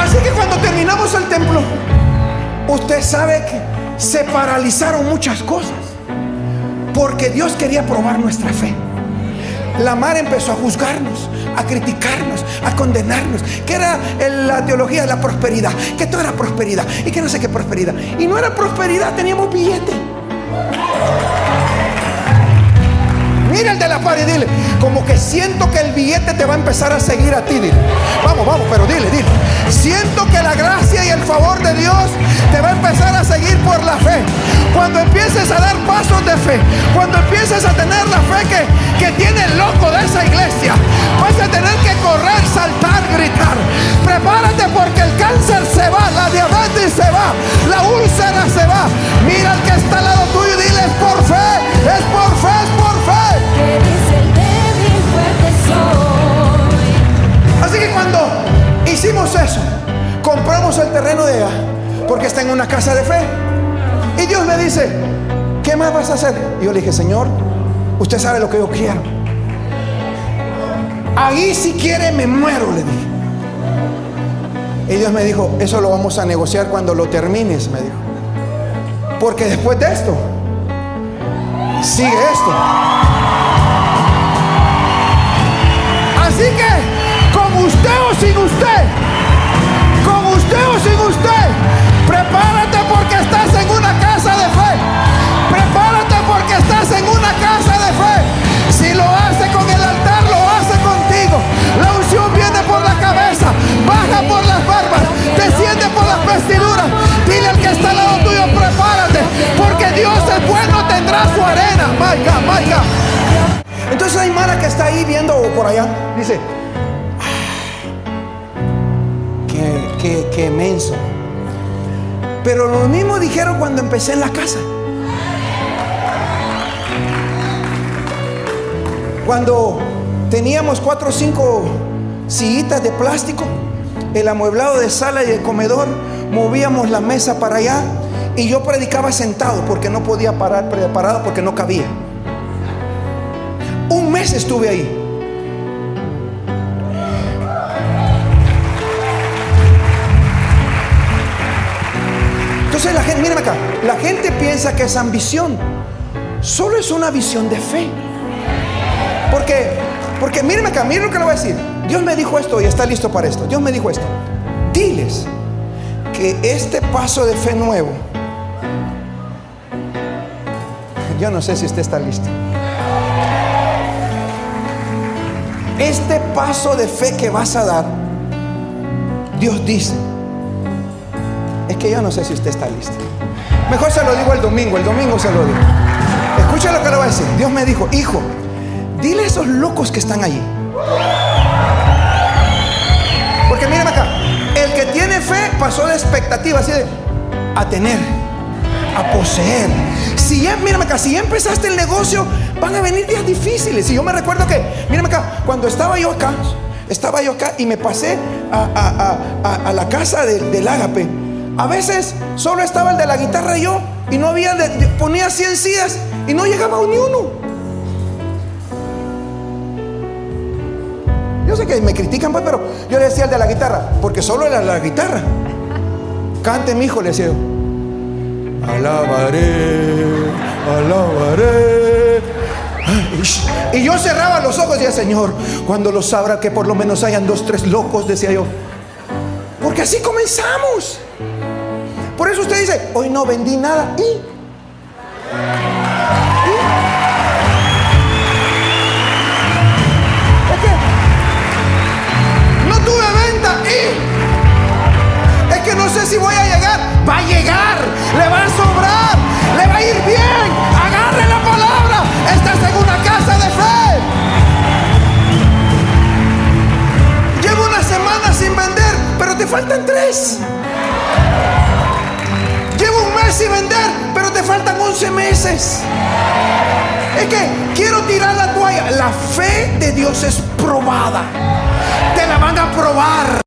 A: Así que cuando terminamos el templo, usted sabe que se paralizaron muchas cosas. Porque Dios quería probar nuestra fe. La mar empezó a juzgarnos, a criticarnos, a condenarnos. Que era la teología de la prosperidad. Que todo era prosperidad. Y que no sé qué prosperidad. Y no era prosperidad, teníamos billete. Y dile, como que siento que el billete te va a empezar a seguir a ti, dile. Vamos, vamos, pero dile, dile. Siento que la gracia y el favor de Dios te va a empezar a seguir por la fe. Cuando empieces a dar pasos de fe, cuando empieces a tener la fe que, que tiene el loco de esa iglesia, vas a tener que correr, saltar, gritar. Prepárate porque el cáncer se va, la diabetes se va, la úlcera se va. Mira al que está al lado tuyo y dile, es por fe, es por fe. Así que cuando hicimos eso, compramos el terreno de ella, porque está en una casa de fe. Y Dios me dice, ¿qué más vas a hacer? Y yo le dije, Señor, usted sabe lo que yo quiero. Ahí si quiere me muero, le dije. Y Dios me dijo, eso lo vamos a negociar cuando lo termines, me dijo. Porque después de esto, sigue esto. Así que, usted o sin usted, con usted o sin usted, prepárate porque estás en una casa de fe. Prepárate porque estás en una casa de fe. Si lo hace con el altar, lo hace contigo. La unción viene por la cabeza, baja por las barbas, desciende por las vestiduras. Dile al que está al lado tuyo, prepárate, porque Dios es bueno, tendrá su arena. Maica, maica. Entonces hay Mara que está ahí viendo por allá. Dice, qué, qué. Pero lo mismo dijeron cuando empecé en la casa. Cuando teníamos cuatro o cinco sillitas de plástico, el amueblado de sala y el comedor, movíamos la mesa para allá y yo predicaba sentado porque no podía parar preparado porque no cabía. Un mes estuve ahí. La gente, miren piensa que es ambición. Solo es una visión de fe. Porque, porque mírenme acá, miren lo que le voy a decir. Dios me dijo esto y está listo para esto. Dios me dijo esto. Diles que este paso de fe nuevo, yo no sé si usted está listo. Este paso de fe que vas a dar, Dios dice, es que yo no sé si usted está listo. Mejor se lo digo el domingo, el domingo se lo digo. Escucha lo que le voy a decir. Dios me dijo, hijo, dile a esos locos que están allí. Porque miren acá, el que tiene fe pasó de expectativa, así de a tener, a poseer. Si ya, mírame acá, si ya empezaste el negocio, van a venir días difíciles. Y yo me recuerdo que, mírame acá, cuando estaba yo acá, estaba yo acá y me pasé a, la casa de- del ágape. A veces solo estaba el de la guitarra yo, y no había, ponía 100 sillas y no llegaba ni uno. Yo sé que me critican, pues, pero yo le decía al de la guitarra, porque solo era la guitarra. Cante, mi hijo, le decía yo. Alabaré, alabaré. Y yo cerraba los ojos y decía, Señor, cuando los abra, que por lo menos hayan dos, tres locos, decía yo. Porque así comenzamos. Por eso usted dice, hoy no vendí nada. ¿Y? ¿Y? Es que no tuve venta. ¿Y? Es que no sé si voy a llegar. Va a llegar. Le va a sobrar. Le va a ir bien. Agarre la palabra. Estás en una casa de fe. Llevo una semana sin vender, pero te faltan tres. 11 meses. Es que quiero tirar la toalla. La fe de Dios es probada. Te la van a probar.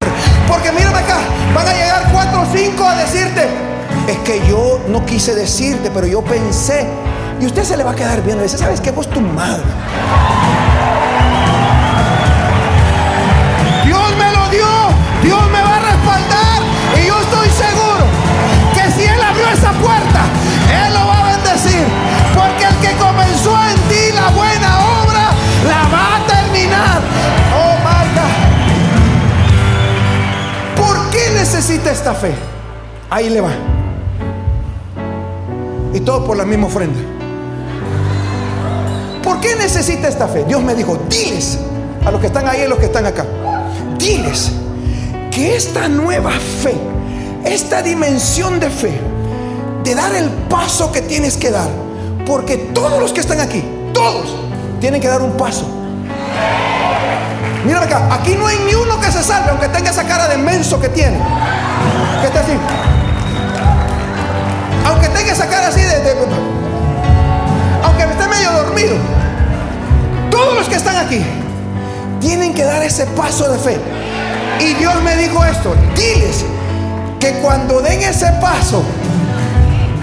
A: Porque mírame acá, van a llegar cuatro o cinco a decirte, es que yo no quise decirte, pero yo pensé. Y usted se le va a quedar viendo y dice, ¿sabes qué? Vos tu madre. Ahí le va. Y todo por la misma ofrenda. ¿Por qué necesita esta fe? Dios me dijo, diles a los que están ahí y a los que están acá. Diles que esta nueva fe, esta dimensión de fe, de dar el paso que tienes que dar, porque todos los que están aquí, todos, tienen que dar un paso. Mira acá, aquí no hay ni uno que se salve, aunque tenga esa cara de menso que tiene. Que está así. Cara así de, de aunque esté medio dormido. Todos los que están aquí tienen que dar ese paso de fe. Y Dios me dijo esto, diles que cuando den ese paso,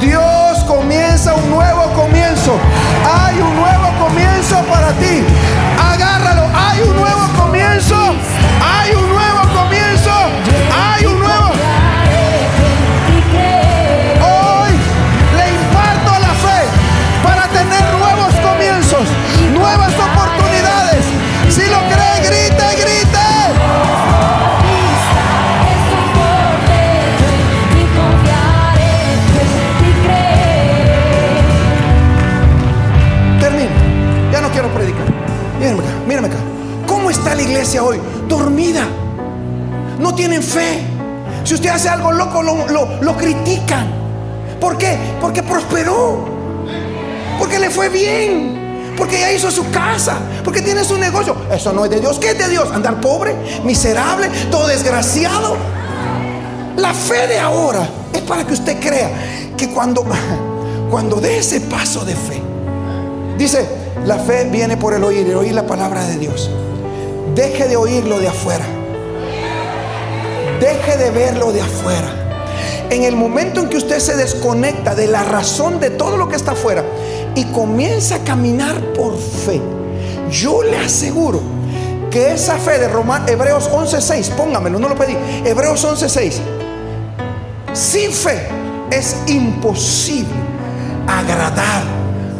A: Dios comienza un nuevo comienzo. Hay un nuevo comienzo para ti. Agárralo. Hay un nuevo comienzo. Hay un nuevo hoy? Dormida. No tienen fe. Si usted hace algo loco, lo, lo- lo critican. ¿Por qué? Porque prosperó. Porque le fue bien. Porque ya hizo su casa. Porque tiene su negocio. Eso no es de Dios. ¿Qué es de Dios? Andar pobre, miserable, todo desgraciado. La fe de ahora es para que usted crea que cuando, <laughs> cuando dé ese paso de fe, dice, la fe viene por el oír y oír la palabra de Dios. Deje de oírlo de afuera. Deje de verlo de afuera. En el momento en que usted se desconecta de la razón de todo lo que está afuera y comienza a caminar por fe, yo le aseguro que esa fe de Roma- Hebreos 11:6, póngamelo, no lo pedí, Hebreos 11:6, sin fe es imposible agradar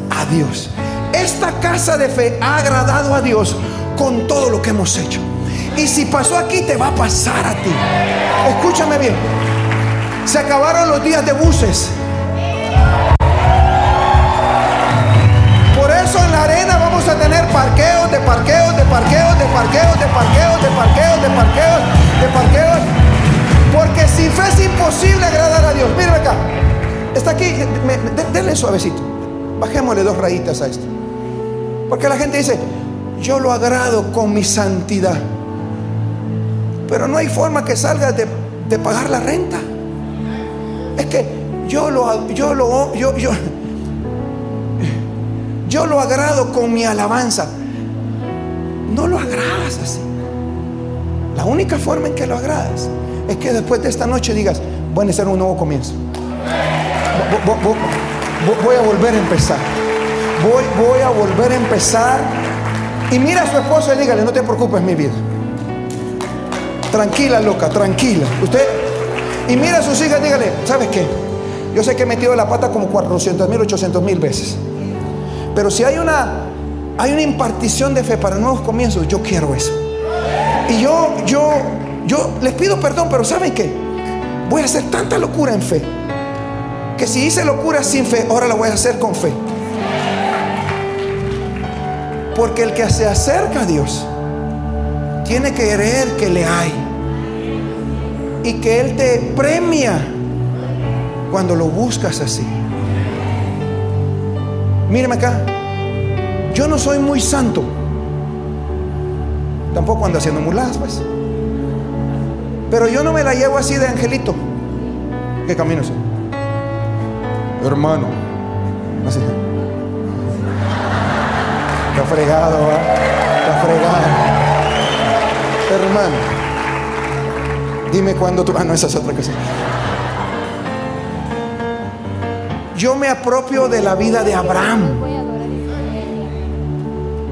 A: a Dios. Esta casa de fe ha agradado a Dios con todo lo que hemos hecho. Y si pasó aquí, te va a pasar a ti. Escúchame bien. Se acabaron los días de buses. Por eso en la arena vamos a tener parqueos, de parqueos, de parqueos, de parqueos, de parqueos, de parqueos, de parqueos, de parqueos. Porque sin fe imposible agradar a Dios. Mírame acá. Está aquí. denle suavecito. Bajémosle dos rayitas a esto. Porque la gente dice, yo lo agrado con mi santidad. Pero no hay forma que salga de, pagar la renta. Es que yo lo, yo lo, yo, yo, yo lo agrado con mi alabanza. No lo agradas así. La única forma en que lo agradas es que después de esta noche digas, voy a hacer un nuevo comienzo. Vo- vo- vo- vo- Voy a volver a empezar. Voy a volver a empezar. Y mira a su esposo y dígale, no te preocupes, mi vida. Tranquila, loca, tranquila. Usted, y mira a sus hijas, dígale, ¿sabes qué? Yo sé que he metido la pata como 400 mil, 800 mil veces. Pero si hay una, hay una impartición de fe para nuevos comienzos, yo quiero eso. Y yo, yo, yo les pido perdón, pero ¿saben qué? Voy a hacer tanta locura en fe. Que si hice locura sin fe, ahora la voy a hacer con fe. Porque el que se acerca a Dios tiene que creer que le hay. Y que Él te premia cuando lo buscas así. Míreme acá. Yo no soy muy santo. Tampoco ando haciendo muladas, pues. Pero yo no me la llevo así de angelito. ¿Qué camino es? Hermano. Así. Fregado, ¿va? Está fregado. Hermano. Dime cuándo tú. Ah, no, esa es otra cosa. Yo me apropio de la vida de Abraham.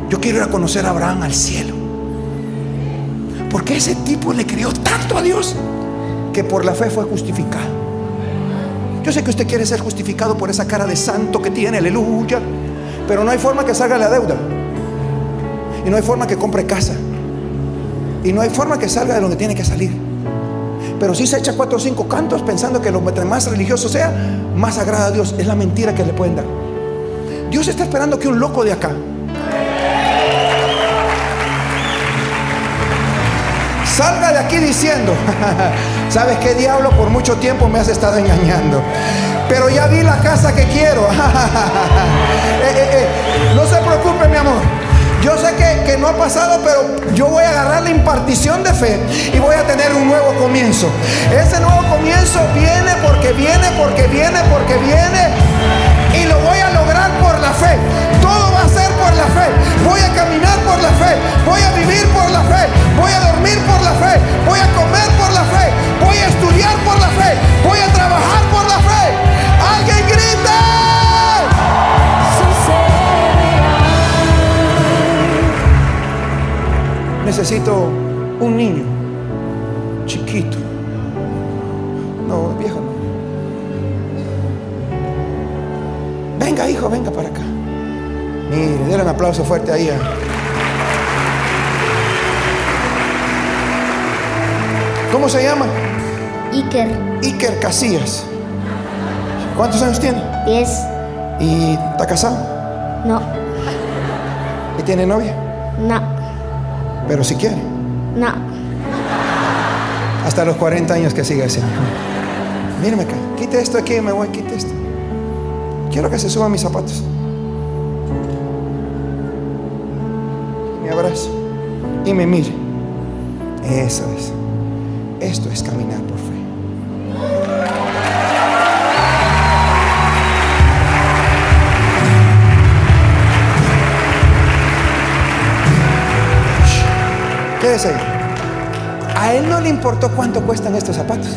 A: Yo quiero ir a conocer a Abraham al cielo. Porque ese tipo le creyó tanto a Dios que por la fe fue justificado. Yo sé que usted quiere ser justificado por esa cara de santo que tiene, aleluya. Pero no hay forma que salga la deuda. Y no hay forma que compre casa. Y no hay forma que salga de donde tiene que salir. Pero si se echa cuatro o cinco cantos pensando que lo más religioso sea, más agrada a Dios. Es la mentira que le pueden dar. Dios está esperando que un loco de acá salga de aquí diciendo, <laughs> ¿sabes qué diablo? Por mucho tiempo me has estado engañando. Pero ya vi la casa que quiero. <laughs> Eh, eh, eh, no se preocupe, mi amor. Yo sé que, que, no ha pasado, pero yo voy a agarrar la impartición de fe y voy a tener un nuevo comienzo. Ese nuevo comienzo viene porque viene, porque viene, porque viene. Y lo voy a lograr por la fe. Todo va a ser por la fe. Voy a caminar por la fe. Voy a vivir por la fe. Voy a dormir por la fe. Voy a comer por la fe. Voy a estudiar por la fe. Voy a trabajar por la fe. Necesito un niño chiquito. No, viejo no. Venga, hijo, venga para acá. Mire, denle un aplauso fuerte ahí. ¿eh? ¿Cómo se llama?
B: Iker.
A: Iker Casillas. ¿Cuántos años tiene?
B: Diez.
A: ¿Y está casado?
B: No.
A: ¿Y tiene novia?
B: No.
A: Pero si quiere.
B: No.
A: Hasta los 40 años que siga así. Mírame acá. Quite esto aquí, me voy, quite esto. Quiero que se suban mis zapatos. Me abrazo y me mire. Eso es. Esto es caminar por fe. A él no le importó cuánto cuestan estos zapatos.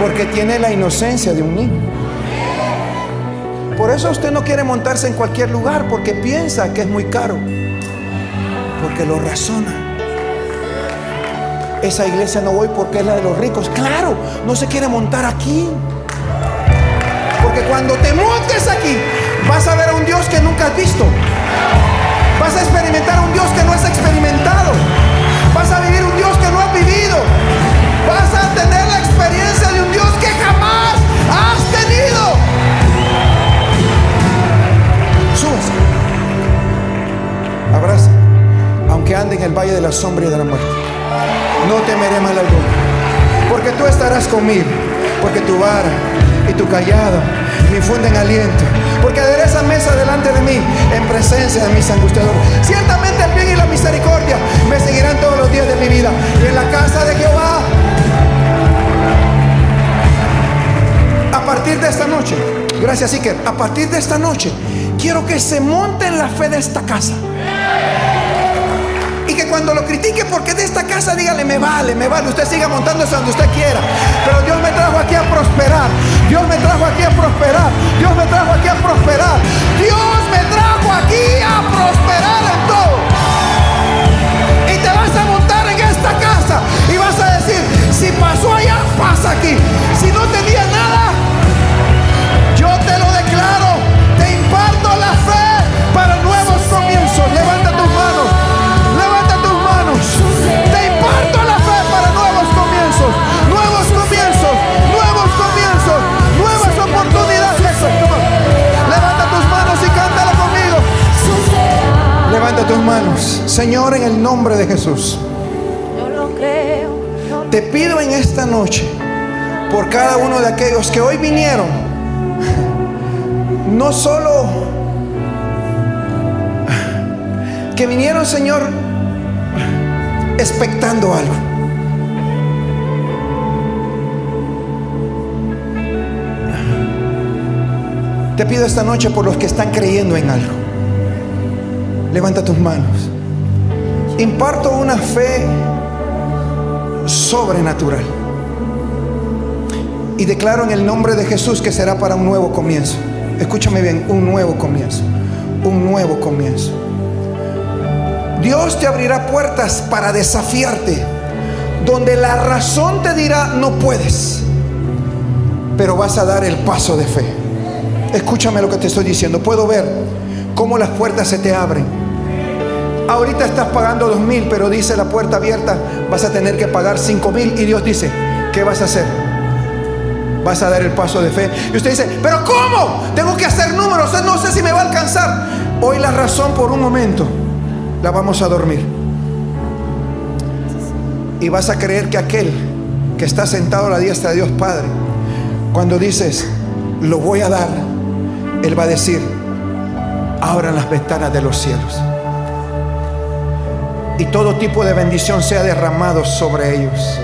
A: Porque tiene la inocencia de un niño. Por eso usted no quiere montarse en cualquier lugar porque piensa que es muy caro. Porque lo razona. Esa iglesia no voy porque es la de los ricos. Claro, no se quiere montar aquí. Porque cuando te montes aquí, vas a ver a un Dios que nunca has visto. Vas a experimentar a un Dios que no has experimentado. Vas a vivir un Dios que no has vivido. Vas a tener la experiencia de un Dios que jamás has tenido. Súbase. Abraza. Aunque ande en el valle de la sombra y de la muerte. No temeré mal alguno. Porque tú estarás conmigo. Porque tu vara y tu callado me infunden aliento. Porque adereza mesa delante de mí en presencia de mis angustiadores. Ciertamente el bien y la misericordia me seguirán todos los días de mi vida. Y en la casa de Jehová a partir de esta noche, gracias Iker, a partir de esta noche, quiero que se monte en la fe de esta casa. Y que cuando lo critique porque de esta casa, dígale, me vale, me vale, usted siga montándose donde usted quiera. Pero Dios me trajo aquí a prosperar. Dios me trajo aquí a prosperar. Dios me trajo aquí a prosperar. Dios me trajo aquí a prosperar en todo. Y te vas a montar en esta casa y vas a decir, si pasó allá, pasa aquí. Si no tenía nada, yo te lo declaro. Te imparto Levanta tus manos. Señor, en el nombre de Jesús.
B: Yo lo creo.
A: Te pido en esta noche por cada uno de aquellos que hoy vinieron, no solo que vinieron, Señor, expectando algo. Te pido esta noche por los que están creyendo en algo. Levanta tus manos. Imparto una fe sobrenatural. Y declaro en el nombre de Jesús que será para un nuevo comienzo. Escúchame bien, un nuevo comienzo. Un nuevo comienzo. Dios te abrirá puertas para desafiarte, donde la razón te dirá no puedes, pero vas a dar el paso de fe. Escúchame lo que te estoy diciendo. Puedo ver cómo las puertas se te abren. Ahorita estás pagando dos mil, pero dice la puerta abierta, vas a tener que pagar cinco mil. Y Dios dice, ¿qué vas a hacer? Vas a dar el paso de fe. Y usted dice, pero ¿cómo? Tengo que hacer números, no sé si me va a alcanzar. Hoy la razón por un momento la vamos a dormir. Y vas a creer que aquel que está sentado a la diestra de Dios Padre, cuando dices, lo voy a dar, Él va a decir, abran las ventanas de los cielos. Y todo tipo de bendición sea derramado sobre ellos.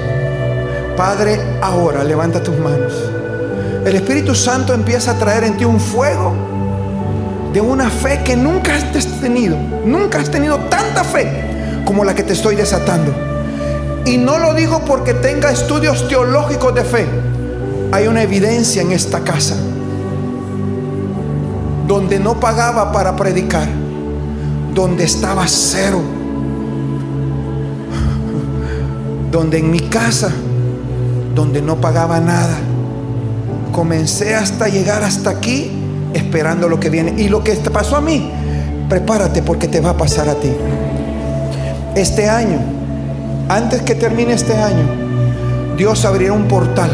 A: Padre, ahora levanta tus manos. El Espíritu Santo empieza a traer en ti un fuego de una fe que nunca has tenido. Nunca has tenido tanta fe como la que te estoy desatando. Y no lo digo porque tenga estudios teológicos de fe. Hay una evidencia en esta casa donde no pagaba para predicar, donde estaba cero, donde en mi casa, donde no pagaba nada. Comencé hasta llegar hasta aquí esperando lo que viene. Y lo que te pasó a mí, prepárate porque te va a pasar a ti. Este año, antes que termine este año, Dios abrirá un portal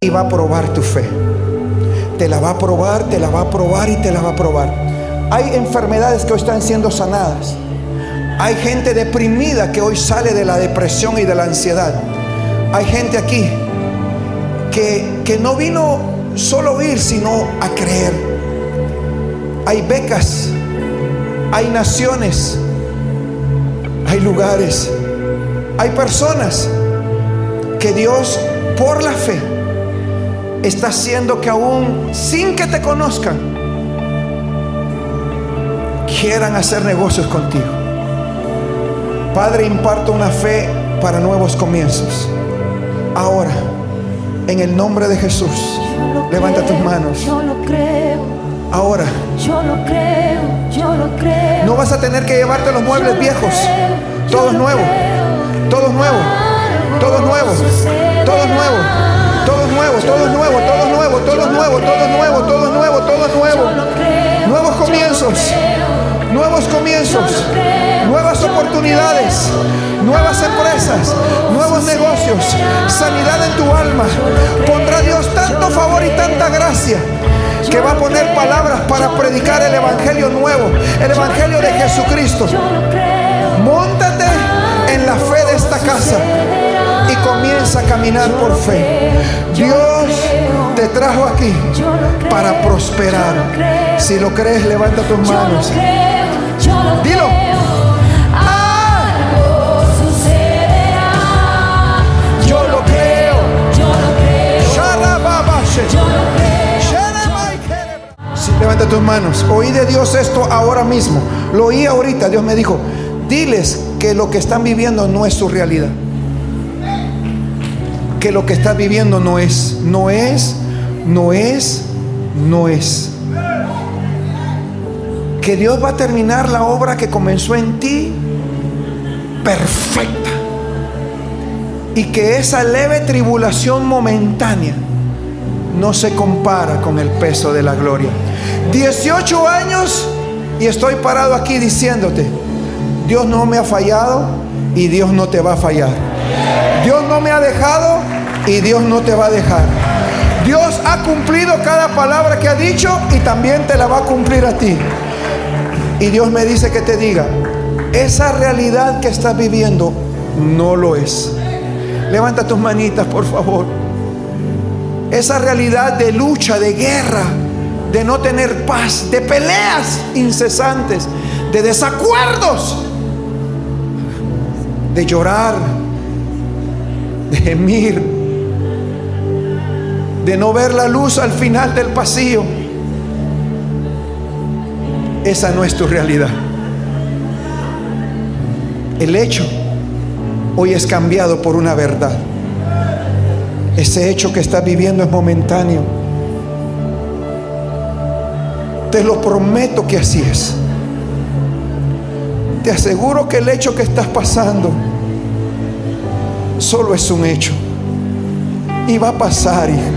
A: y va a probar tu fe. Te la va a probar, te la va a probar y te la va a probar. Hay enfermedades que hoy están siendo sanadas. Hay gente deprimida que hoy sale de la depresión y de la ansiedad. Hay gente aquí que, que no vino solo oír, sino a creer. Hay becas, hay naciones, hay lugares, hay personas que Dios por la fe está haciendo que aún sin que te conozcan quieran hacer negocios contigo. Padre, imparto una fe para nuevos comienzos. Ahora, en el nombre de Jesús, levanta tus manos.
B: Yo lo creo.
A: Ahora.
B: Yo lo creo, yo lo creo.
A: No vas a tener que llevarte los muebles viejos. Todo es nuevo. Todo es nuevo. Todo Todos nuevos. Todos nuevos. Todos nuevos. Todos nuevos, todos nuevos, todos nuevos, todos nuevos, todos nuevos, nuevo. Todo es nuevo. Nuevos comienzos. Nuevos comienzos. Nuevas oportunidades. Nuevas empresas. Nuevos negocios. Sanidad en tu alma. Pondrá Dios tanto favor y tanta gracia que va a poner palabras para predicar el evangelio nuevo, el evangelio de Jesucristo. Móntate en la fe de esta casa y comienza a caminar por fe. Dios te trajo aquí para prosperar. Si lo crees, levanta tus manos. Levanta tus manos. Oí de Dios esto ahora mismo. Lo oí ahorita. Dios me dijo, diles que lo que están viviendo no es su realidad. Que lo que estás viviendo no es, no es, no es, no es. Que Dios va a terminar la obra que comenzó en ti perfecta. Y que esa leve tribulación momentánea no se compara con el peso de la gloria. 18 años y estoy parado aquí diciéndote, Dios no me ha fallado y Dios no te va a fallar. Dios no me ha dejado y Dios no te va a dejar. Dios ha cumplido cada palabra que ha dicho y también te la va a cumplir a ti. Y Dios me dice que te diga, esa realidad que estás viviendo no lo es. Levanta tus manitas, por favor. Esa realidad de lucha, de guerra, de no tener paz, de peleas incesantes, de desacuerdos, de llorar, de gemir, de no ver la luz al final del pasillo. Esa no es tu realidad. El hecho hoy es cambiado por una verdad. Ese hecho que estás viviendo es momentáneo. Te lo prometo que así es. Te aseguro que el hecho que estás pasando solo es un hecho. Y va a pasar, hija.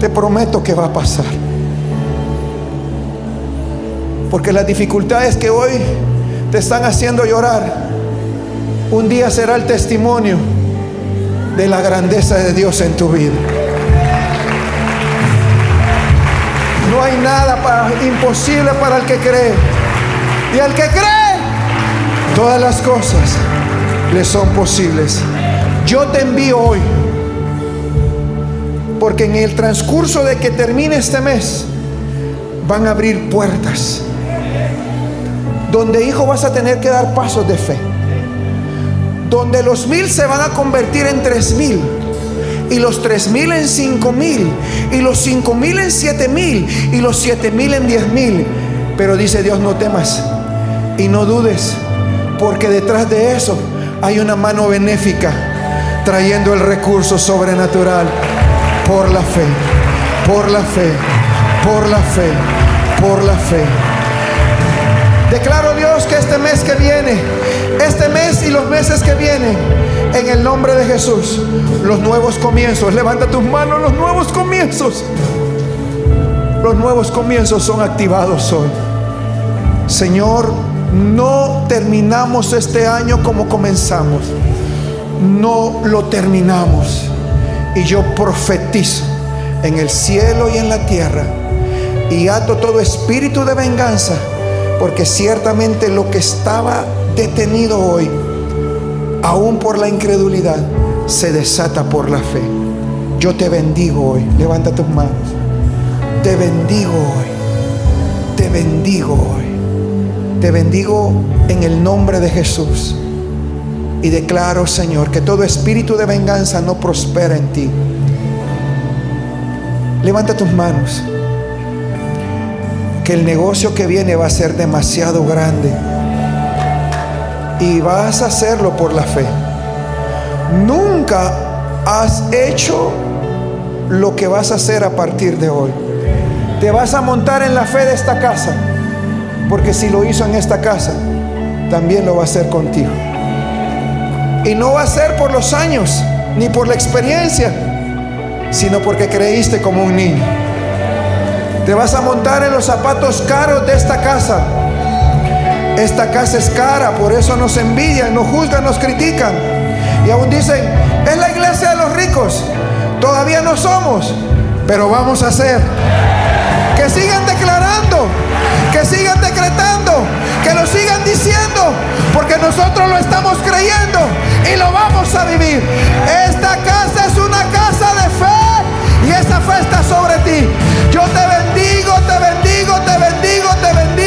A: Te prometo que va a pasar. Porque las dificultades que hoy te están haciendo llorar, un día será el testimonio de la grandeza de Dios en tu vida. No hay nada para- imposible para el que cree. Y al que cree, todas las cosas le son posibles. Yo te envío hoy, porque en el transcurso de que termine este mes, van a abrir puertas. Donde hijo vas a tener que dar pasos de fe donde los mil se van a convertir en tres mil y los tres mil en cinco mil y los cinco mil en siete mil y los siete mil en diez mil. Pero dice Dios, no temas y no dudes, porque detrás de eso hay una mano benéfica trayendo el recurso sobrenatural por la fe, por la fe, por la fe, por la fe. Declaro Dios que este mes que viene, este mes y los meses que vienen, en el nombre de Jesús, los nuevos comienzos, levanta tus manos, los nuevos comienzos. Los nuevos comienzos son activados hoy. Señor, no terminamos este año como comenzamos. No lo terminamos. Y yo profetizo en el cielo y en la tierra. Y ato todo espíritu de venganza porque ciertamente lo que estaba detenido hoy, aún por la incredulidad, se desata por la fe. Yo te bendigo hoy. Levanta tus manos. Te bendigo hoy. Te bendigo hoy. Te bendigo en el nombre de Jesús. Y declaro, Señor, que todo espíritu de venganza no prospera en ti. Levanta tus manos que el negocio que viene va a ser demasiado grande. Y vas a hacerlo por la fe. Nunca has hecho lo que vas a hacer a partir de hoy. Te vas a montar en la fe de esta casa. Porque si lo hizo en esta casa, también lo va a hacer contigo. Y no va a ser por los años, ni por la experiencia, sino porque creíste como un niño. Te vas a montar en los zapatos caros de esta casa. Esta casa es cara, por eso nos envidian, nos juzgan, nos critican. Y aún dicen, es la iglesia de los ricos. Todavía no somos, pero vamos a ser. Que sigan declarando, que sigan decretando, que lo sigan diciendo, porque nosotros lo estamos creyendo y lo vamos a vivir. Esta casa es una casa de fe y esa fe está sobre ti. Yo te te bendigo, te bendigo, te bendigo.